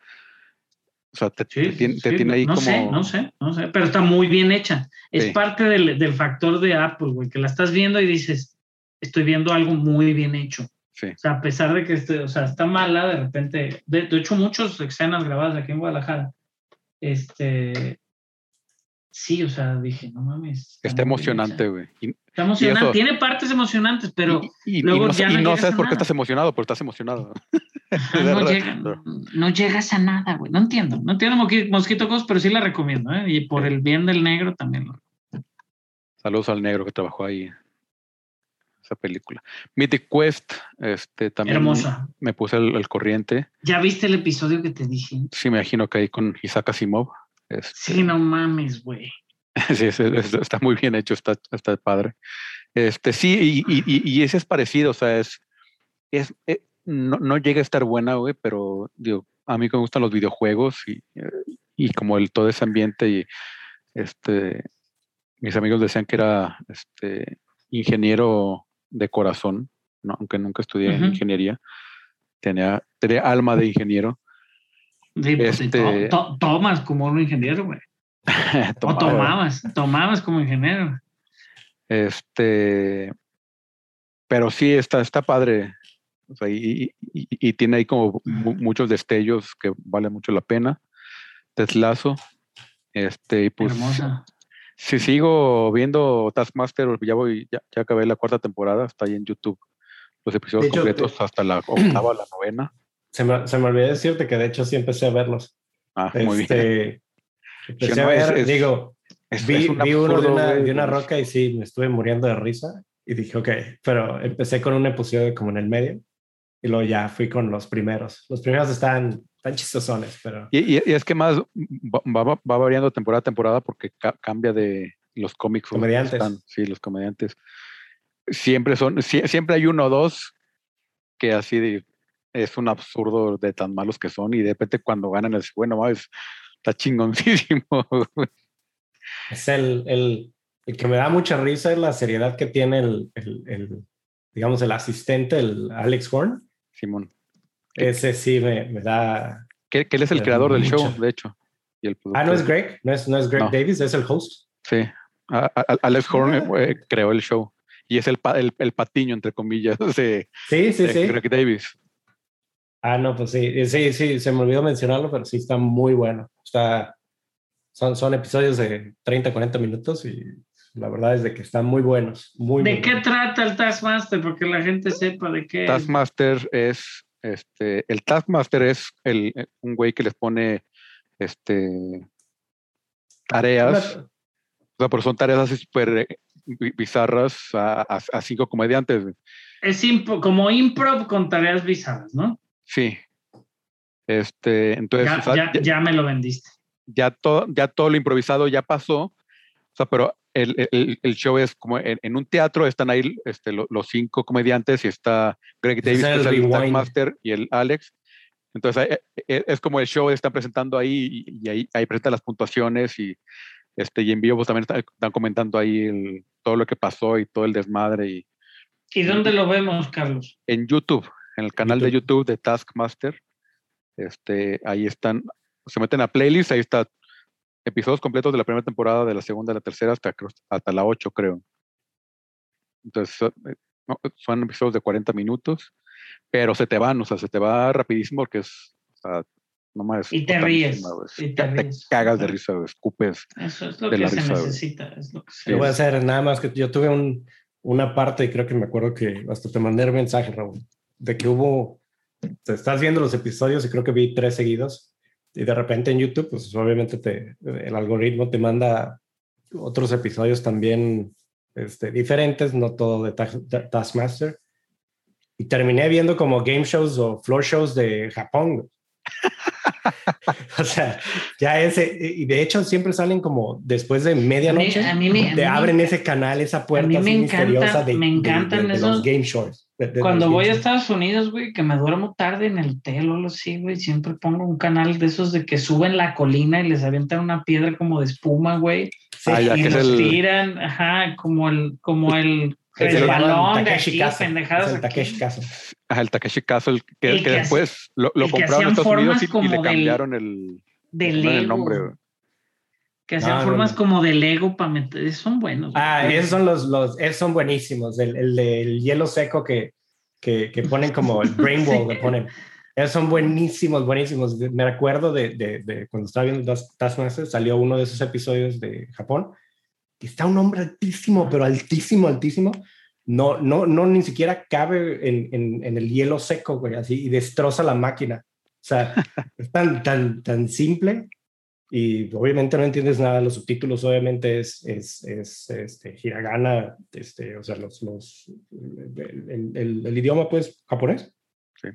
o sea, te, Sí, te tiene, te sí, tiene ahí no como... sé, no sé, no sé, pero está muy bien hecha. Es parte del, del factor de Apple, güey, que la estás viendo y dices, estoy viendo algo muy bien hecho. Sí, O sea, a pesar de que este, o sea, está mala, de repente, de, de hecho, muchas escenas grabadas aquí en Guadalajara, este, sí, o sea, dije, no mames. está emocionante, güey. Y, Está emocionante, tiene partes emocionantes, pero y- y- y luego no, ya y no no llegas sabes por qué estás emocionado, pero estás emocionado. Ah, [laughs] no, llega- no llegas a nada, güey. No entiendo. No entiendo Mosquito Coast, pero sí la recomiendo, ¿eh? Y por el bien del negro también. Saludos al negro que trabajó ahí. Esa película. Mythic Quest, este también Hermosa. me puse el, el corriente. ¿Ya viste el episodio que te dije? Sí, me imagino que ahí con Isaac Asimov. Este, Sí, no mames, güey. [laughs] Sí, es- es- está muy bien hecho, está, está padre. Este, sí, y, y- y- y ese es parecido, o sea, es, es eh, no, no llega a estar buena, güey, pero digo, a mí que me gustan los videojuegos y, y como el todo ese ambiente y este, mis amigos decían que era este ingeniero de corazón, ¿no? aunque nunca estudié ingeniería, tenía, tenía alma de ingeniero. Sí, pues, sí, Este- to- to- tomas como un ingeniero, güey. [laughs] O Tomaba- tomabas, tomabas como ingeniero. Este, pero sí, está, está padre. O sea, y, y- tiene ahí como mu- muchos destellos que vale mucho la pena. Teslazo. Este, y pues Hermosa. si sigo viendo Taskmaster, ya voy, ya, ya acabé la cuarta temporada, está ahí en YouTube. Los episodios hecho, completos hasta la octava, la novena. Se me, se me olvidó decirte que de hecho sí empecé a verlos. Ah, muy bien. Este, empecé no, a ver, es- digo, Es- vi, es un vi uno de una, de una roca y sí, me estuve muriendo de risa. Y dije, ok, pero empecé con un episodio como en el medio y luego ya fui con los primeros. Los primeros están tan chistosones, pero Y, y- y es que más va, va- va variando temporada a temporada porque ca- cambia de los cómics. Comediantes. están. sí, los comediantes. Siempre son, sie- siempre hay uno o dos que así de- es un absurdo de tan malos que son y de repente cuando ganan es bueno, está chingoncísimo. [laughs] es el, el, el que me da mucha risa es la seriedad que tiene el, el, digamos, el asistente, el Alex Horn. Simón. Ese sí me, me da... Que, que él es el creador del mucha. show, de hecho. Y el Ah, no es. Greg, no es, no es Greg No. Davis, es el host. Sí. A- a- Alex Horn Ah. eh, creó el show. Y es el, pa- el, el patiño, entre comillas, [laughs] de, Sí, sí, de sí. Greg Davis. Ah, no, pues sí, sí, sí, se me olvidó mencionarlo, pero sí está muy bueno. Está, son, son episodios de 30, 40 minutos y la verdad es de que están muy buenos. Muy, ¿De muy qué buenos. trata el Taskmaster? Porque la gente sepa de qué. Taskmaster es, este, el Taskmaster es el, un güey que les pone, este, tareas, Una- o sea, pero son tareas así súper eh, bi- bizarras a, a- a cinco comediantes. Es impo- como improv con tareas bizarras, ¿no? Sí. Este, entonces, Ya, o sea, ya, ya, ya me lo vendiste. ya todo, ya todo lo improvisado ya pasó, o sea, pero el, el- el show es como en, en un teatro, están ahí este, lo- los cinco comediantes y está Greg Davis, que es el rewind. Taskmaster, y el Alex. Entonces, eh, eh, es como el show, están presentando ahí y, y ahí, ahí presentan las puntuaciones y, este, y en vivo pues, también están, están comentando ahí el- todo lo que pasó y todo el desmadre. Y ¿Y dónde lo vemos, Carlos? en YouTube, en el canal de YouTube. YouTube de Taskmaster, este, ahí están, se meten a playlist, ahí está episodios completos de la primera temporada, de la segunda, de la tercera, hasta, hasta la 8, creo. Entonces, son, eh, no, son episodios de 40 minutos, pero se te van, o sea, se te va rapidísimo porque es, o sea, nomás. Y te ríes, y te ríes. cagas de risa, escupes. Eso es lo De que la se risa, necesita. Es lo que se Yo voy a hacer nada más que yo tuve un, una parte y creo que me acuerdo que hasta te mandé el mensaje, Raúl, de que hubo, te estás viendo los episodios y creo que vi tres seguidos y de repente en YouTube, pues obviamente te, el algoritmo te manda otros episodios también este, diferentes, no todo de Ta- Ta- Taskmaster. Y terminé viendo como game shows o floor shows de Japón. [laughs] o sea, ya ese, y de hecho siempre salen como después de medianoche A mí- a mí a mí te me abren ese canal, esa puerta mí me así encanta- misteriosa de, me de- encantan de- de esos- los game de Cuando voy a. Estados Unidos, güey, que me duermo tarde en el hotel o algo así, güey, siempre pongo un canal de esos de que suben la colina y les avientan una piedra como de espuma, güey. Sí, Ah, y los el- tiran, ajá, como el, como el, el el balón de Takeshi aquí, pendejadas es el aquí. Takeshi. Ajá, el Takeshi Castle, que, El que que después lo, lo que compraron en Estados Unidos y, y le como del- cambiaron el, de le cambiaron el Lego. nombre. Que hacían No, no, formas no. como de Lego para meter, son buenos. güey. Ah, esos son los, los esos son buenísimos. El, el del hielo seco que, que, que ponen como el brain [laughs] wall, le ponen. Esos son buenísimos, buenísimos. Me acuerdo de, de, de cuando estaba viendo Tas- Taskmaster, salió uno de esos episodios de Japón, que está un hombre altísimo, pero altísimo, altísimo, no, no, no, ni siquiera cabe en, en, en el hielo seco, güey, así, y destroza la máquina. O sea, [laughs] es tan, tan, tan simple y obviamente no entiendes nada los subtítulos, obviamente es, es, es este, hiragana, este, o sea, los, los, el, el, el idioma, pues, japonés. Sí.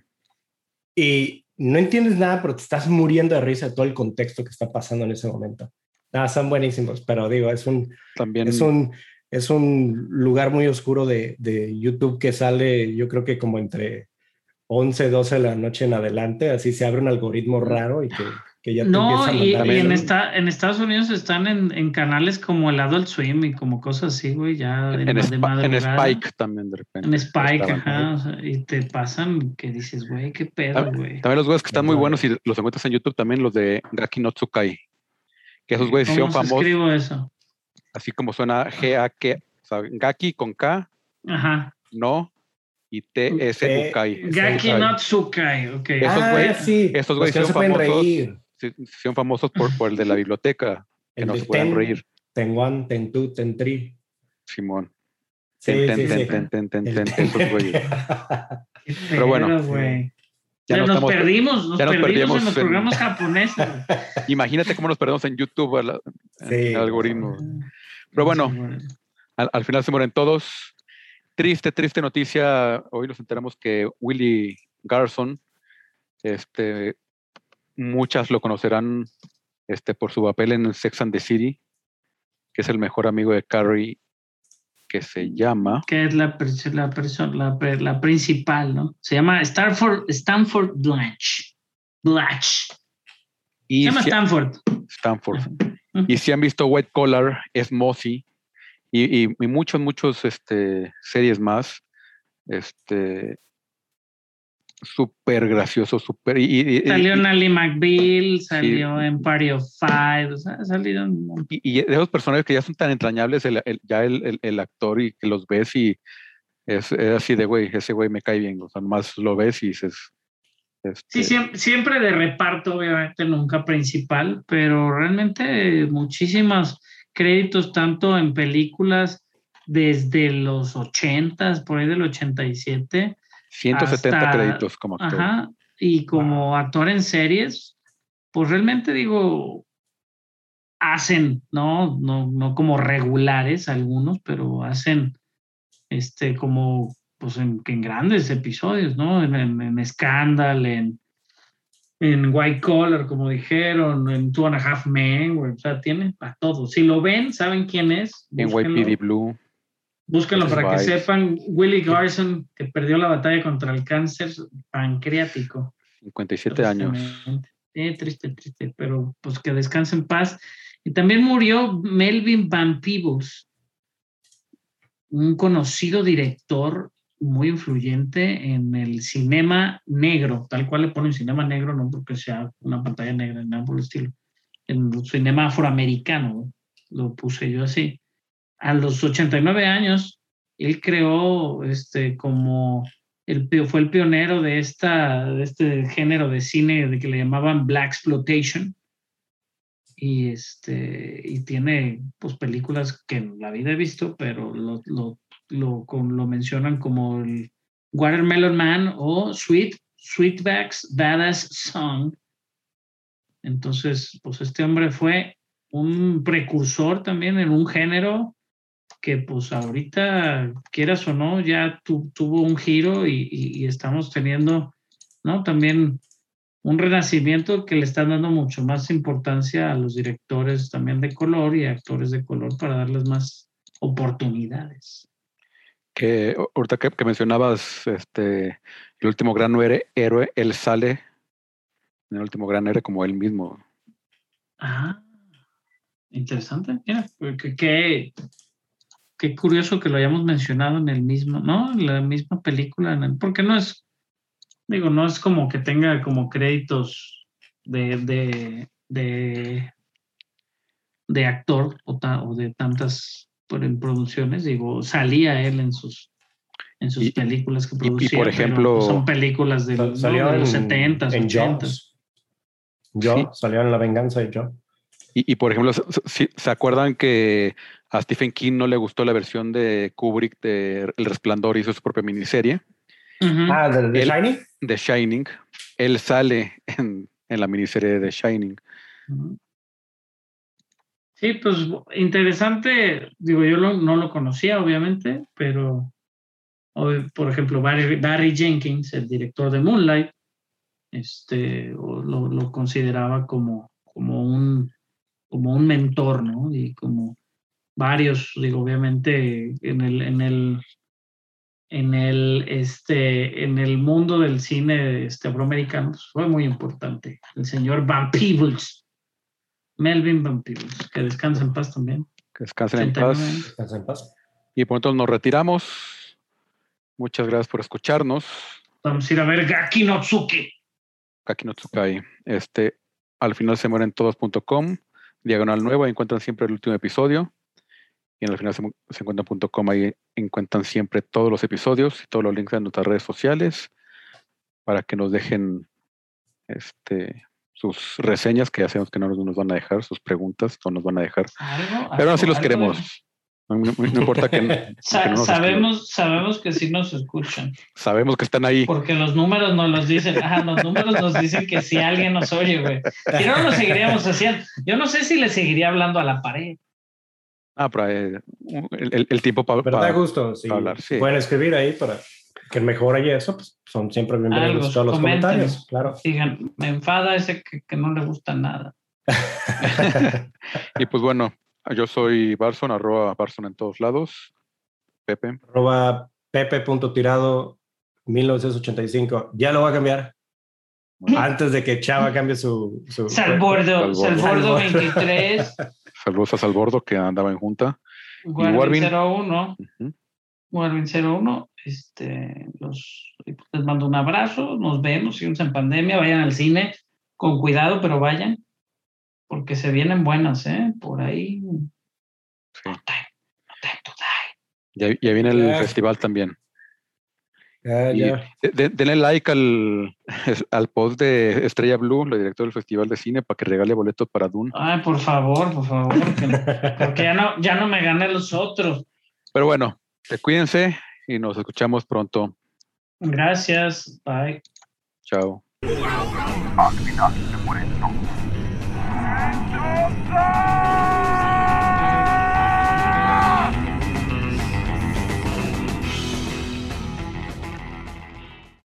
Y no entiendes nada, pero te estás muriendo de risa de todo el contexto que está pasando en ese momento. Nada, son buenísimos, pero digo, es un, También es un, es un lugar muy oscuro de, de YouTube que sale, yo creo que como entre 11, 12 de la noche en adelante, así se abre un algoritmo raro y que, que ya te No, empieza a y, mandar y en, esta, en Estados Unidos están en, en canales como el Adult Swim y como cosas así, güey, ya de, en, de en. Spike también de repente. En Spike, ajá. o sea, y te pasan que dices, güey, qué pedo, Ah, güey. También los güeyes que están muy buenos y los encuentras en YouTube también, los de Gaki no Tsukai. Que esos güeyes ¿Cómo hicieron se famosos, escribo eso? Así como suena G-A-K, o sea, Gaki con K, Ajá. no, y T-S-U-Kai. Gaki Tsukai. no Tsukai, ok. Esos ah, güeyes- sí, esos güeyes son pueden famosos. reír. Sí, Hicieron famosos por, por el de la biblioteca, que El no de se pueden ten, reír, ten one, ten two, ten three. Simón. Sí, Ten, sí, ten, sí. ten, ten, ten, ten, ten- esos güeyes. [laughs] Pero bueno. Ya Ya no nos estamos- perdimos, nos ya nos perdimos perdimos en los en- programas japoneses. [laughs] Imagínate cómo nos perdemos en YouTube, en Sí, el algoritmo. Pero bueno, al, al final se mueren todos. Triste, triste noticia. Hoy nos enteramos que Willie Garson, este, muchas lo conocerán este, por su papel en Sex and the City, que es el mejor amigo de Carrie, que se llama. que es la, la, persona, la, la principal, ¿no? Se llama Stanford, Stanford Blanche. Blanche. Se llama si- Stanford. Y si han visto White Collar, es Mossy. Y, y, y muchos, muchos este, series más. Este. Súper gracioso, súper. Y, Salió y- en Ali McBeal, salió en Party of Five, o sea, un y, de esos personajes que ya son tan entrañables, el, el- ya el, el- el actor y que los ves y es, es así de, güey, ese güey me cae bien. O sea, nomás lo ves y dices. Este, Sí, siempre, siempre de reparto, obviamente, nunca principal, pero realmente muchísimos créditos, tanto en películas desde los 80, por ahí del 87, 170 hasta- créditos como actor. Ajá, y como actor en series, pues realmente digo, hacen, ¿no? No, no como regulares algunos, pero hacen este como pues en, en grandes episodios, ¿no? En, en, en Scandal, en, en White Collar, como dijeron, en Two and a Half Men, güey, o sea, tiene a todos. Si lo ven, saben quién es. En búsquenlo. YPD Blue. Búsquenlo para que sepan. Willie Garson, que perdió la batalla contra el cáncer pancreático. 57 años. Sí, triste, triste, pero pues que descanse en paz. Y también murió Melvin Van Peebles, un conocido director muy influyente en el cinema negro, tal cual le ponen cinema negro, no porque sea una pantalla negra, nada por el estilo. En el cinema afroamericano, ¿no? lo puse yo así. A los 89 años, él creó este como el, fue el pionero de, esta, de este género de cine de que le llamaban Black Exploitation. Y, este, y tiene pues, películas que en la vida he visto, pero lo, lo, lo, con- lo mencionan como el Watermelon Man o Sweet, Sweetback's Badass Song. Entonces, pues este hombre fue un precursor también en un género que pues ahorita, quieras o no, ya tu- tuvo un giro y, y- estamos teniendo, ¿no? También un renacimiento que le están dando mucho más importancia a los directores también de color y actores de color para darles más oportunidades. Que ahorita que, mencionabas este el último gran héroe, él sale en el último gran héroe como él mismo. Ah, interesante. Mira, pues, qué, qué, curioso que lo hayamos mencionado en el mismo, ¿no? En la misma película, porque no es, digo, no es como que tenga como créditos de, de, de, actor o de tantas por- en producciones, digo, salía él en sus en sus Y- películas que y- y, producía. por ejemplo, son películas de, Sal- ¿no? De los 70s, en 80s. Jaws. Yo, Sí. salió en La Venganza de Joe. Y, y, por ejemplo, ¿se, se- acuerdan que A Stephen King no le gustó la versión de Kubrick de El Resplandor, hizo su propia miniserie. Ujú. Ah, ¿de, El- Shining? The Shining. Él sale en, en la miniserie de The Shining. Ujú. Sí, pues interesante, digo, yo lo- no lo conocía obviamente, pero por ejemplo, Barry, Barry Jenkins, el director de Moonlight, este, lo consideraba como, como, un, como un mentor, ¿no? Y como varios, digo, obviamente en el, en el, en el, este, en el mundo del cine este, afroamericano pues, fue muy importante. El señor Van Peebles, Melvin Peebles, que descansa en paz también. Que descansen en 89 paz. años. Descansa en paz. Y por entonces nos retiramos. Muchas gracias por escucharnos. Vamos a ir a ver Gaki no Tsuki. Kaki no Tsukai. Este, al final se mueren todos.com, diagonal nuevo, ahí encuentran siempre el último episodio. Y en el final se, se encuentran.com, ahí encuentran siempre todos los episodios y todos los links de nuestras redes sociales para que nos dejen este, sus reseñas, que ya sabemos que no nos, van a dejar, sus preguntas no nos van a dejar. Algo, Pero aún así los queremos. No, no- no importa que, [laughs] que Sa- no sabemos, sabemos que sí nos escuchan, Sabemos que están ahí. porque los números nos los dicen, ajá, los números nos dicen que si alguien nos oye, güey. Si no, lo seguiríamos haciendo. Yo no sé si le seguiría hablando a la pared. Ah, pero eh, el, el- el tiempo para Pero da gusto. Si hablar, sí. pueden escribir ahí para que mejore eso, pues son siempre bienvenidos Algo, todos los comenten. comentarios. Claro. Digan, me enfada ese que, que no le gusta nada. [laughs] Y pues bueno, yo soy Barson, arroba Barson en todos lados. Pepe. Arroba pepe.tirado 1985. Ya lo voy a cambiar. Antes de que Chava cambie su... su Salbordo, Salbordo. Salbordo Salbordo. 23, [laughs] Saludos a Salbordo que andaba en junta. Warvin Warvin. 01. Ujú. Warvin 01, este, los, les mando un abrazo, nos vemos, seguimos en pandemia, vayan al cine con cuidado, pero vayan, porque se vienen buenas, ¿eh? Por ahí. Sí. No time, no time to die. Ya, ya viene el Ya. festival también. Ya, de- denle like al, [laughs] al post de Estrella Blue, la directora del Festival de Cine, para que regale boletos para Dune. Ay, por favor, por favor, que- porque ya no, ya no me gané los otros. Pero bueno, que cuídense y nos escuchamos pronto. Gracias, bye. Chao.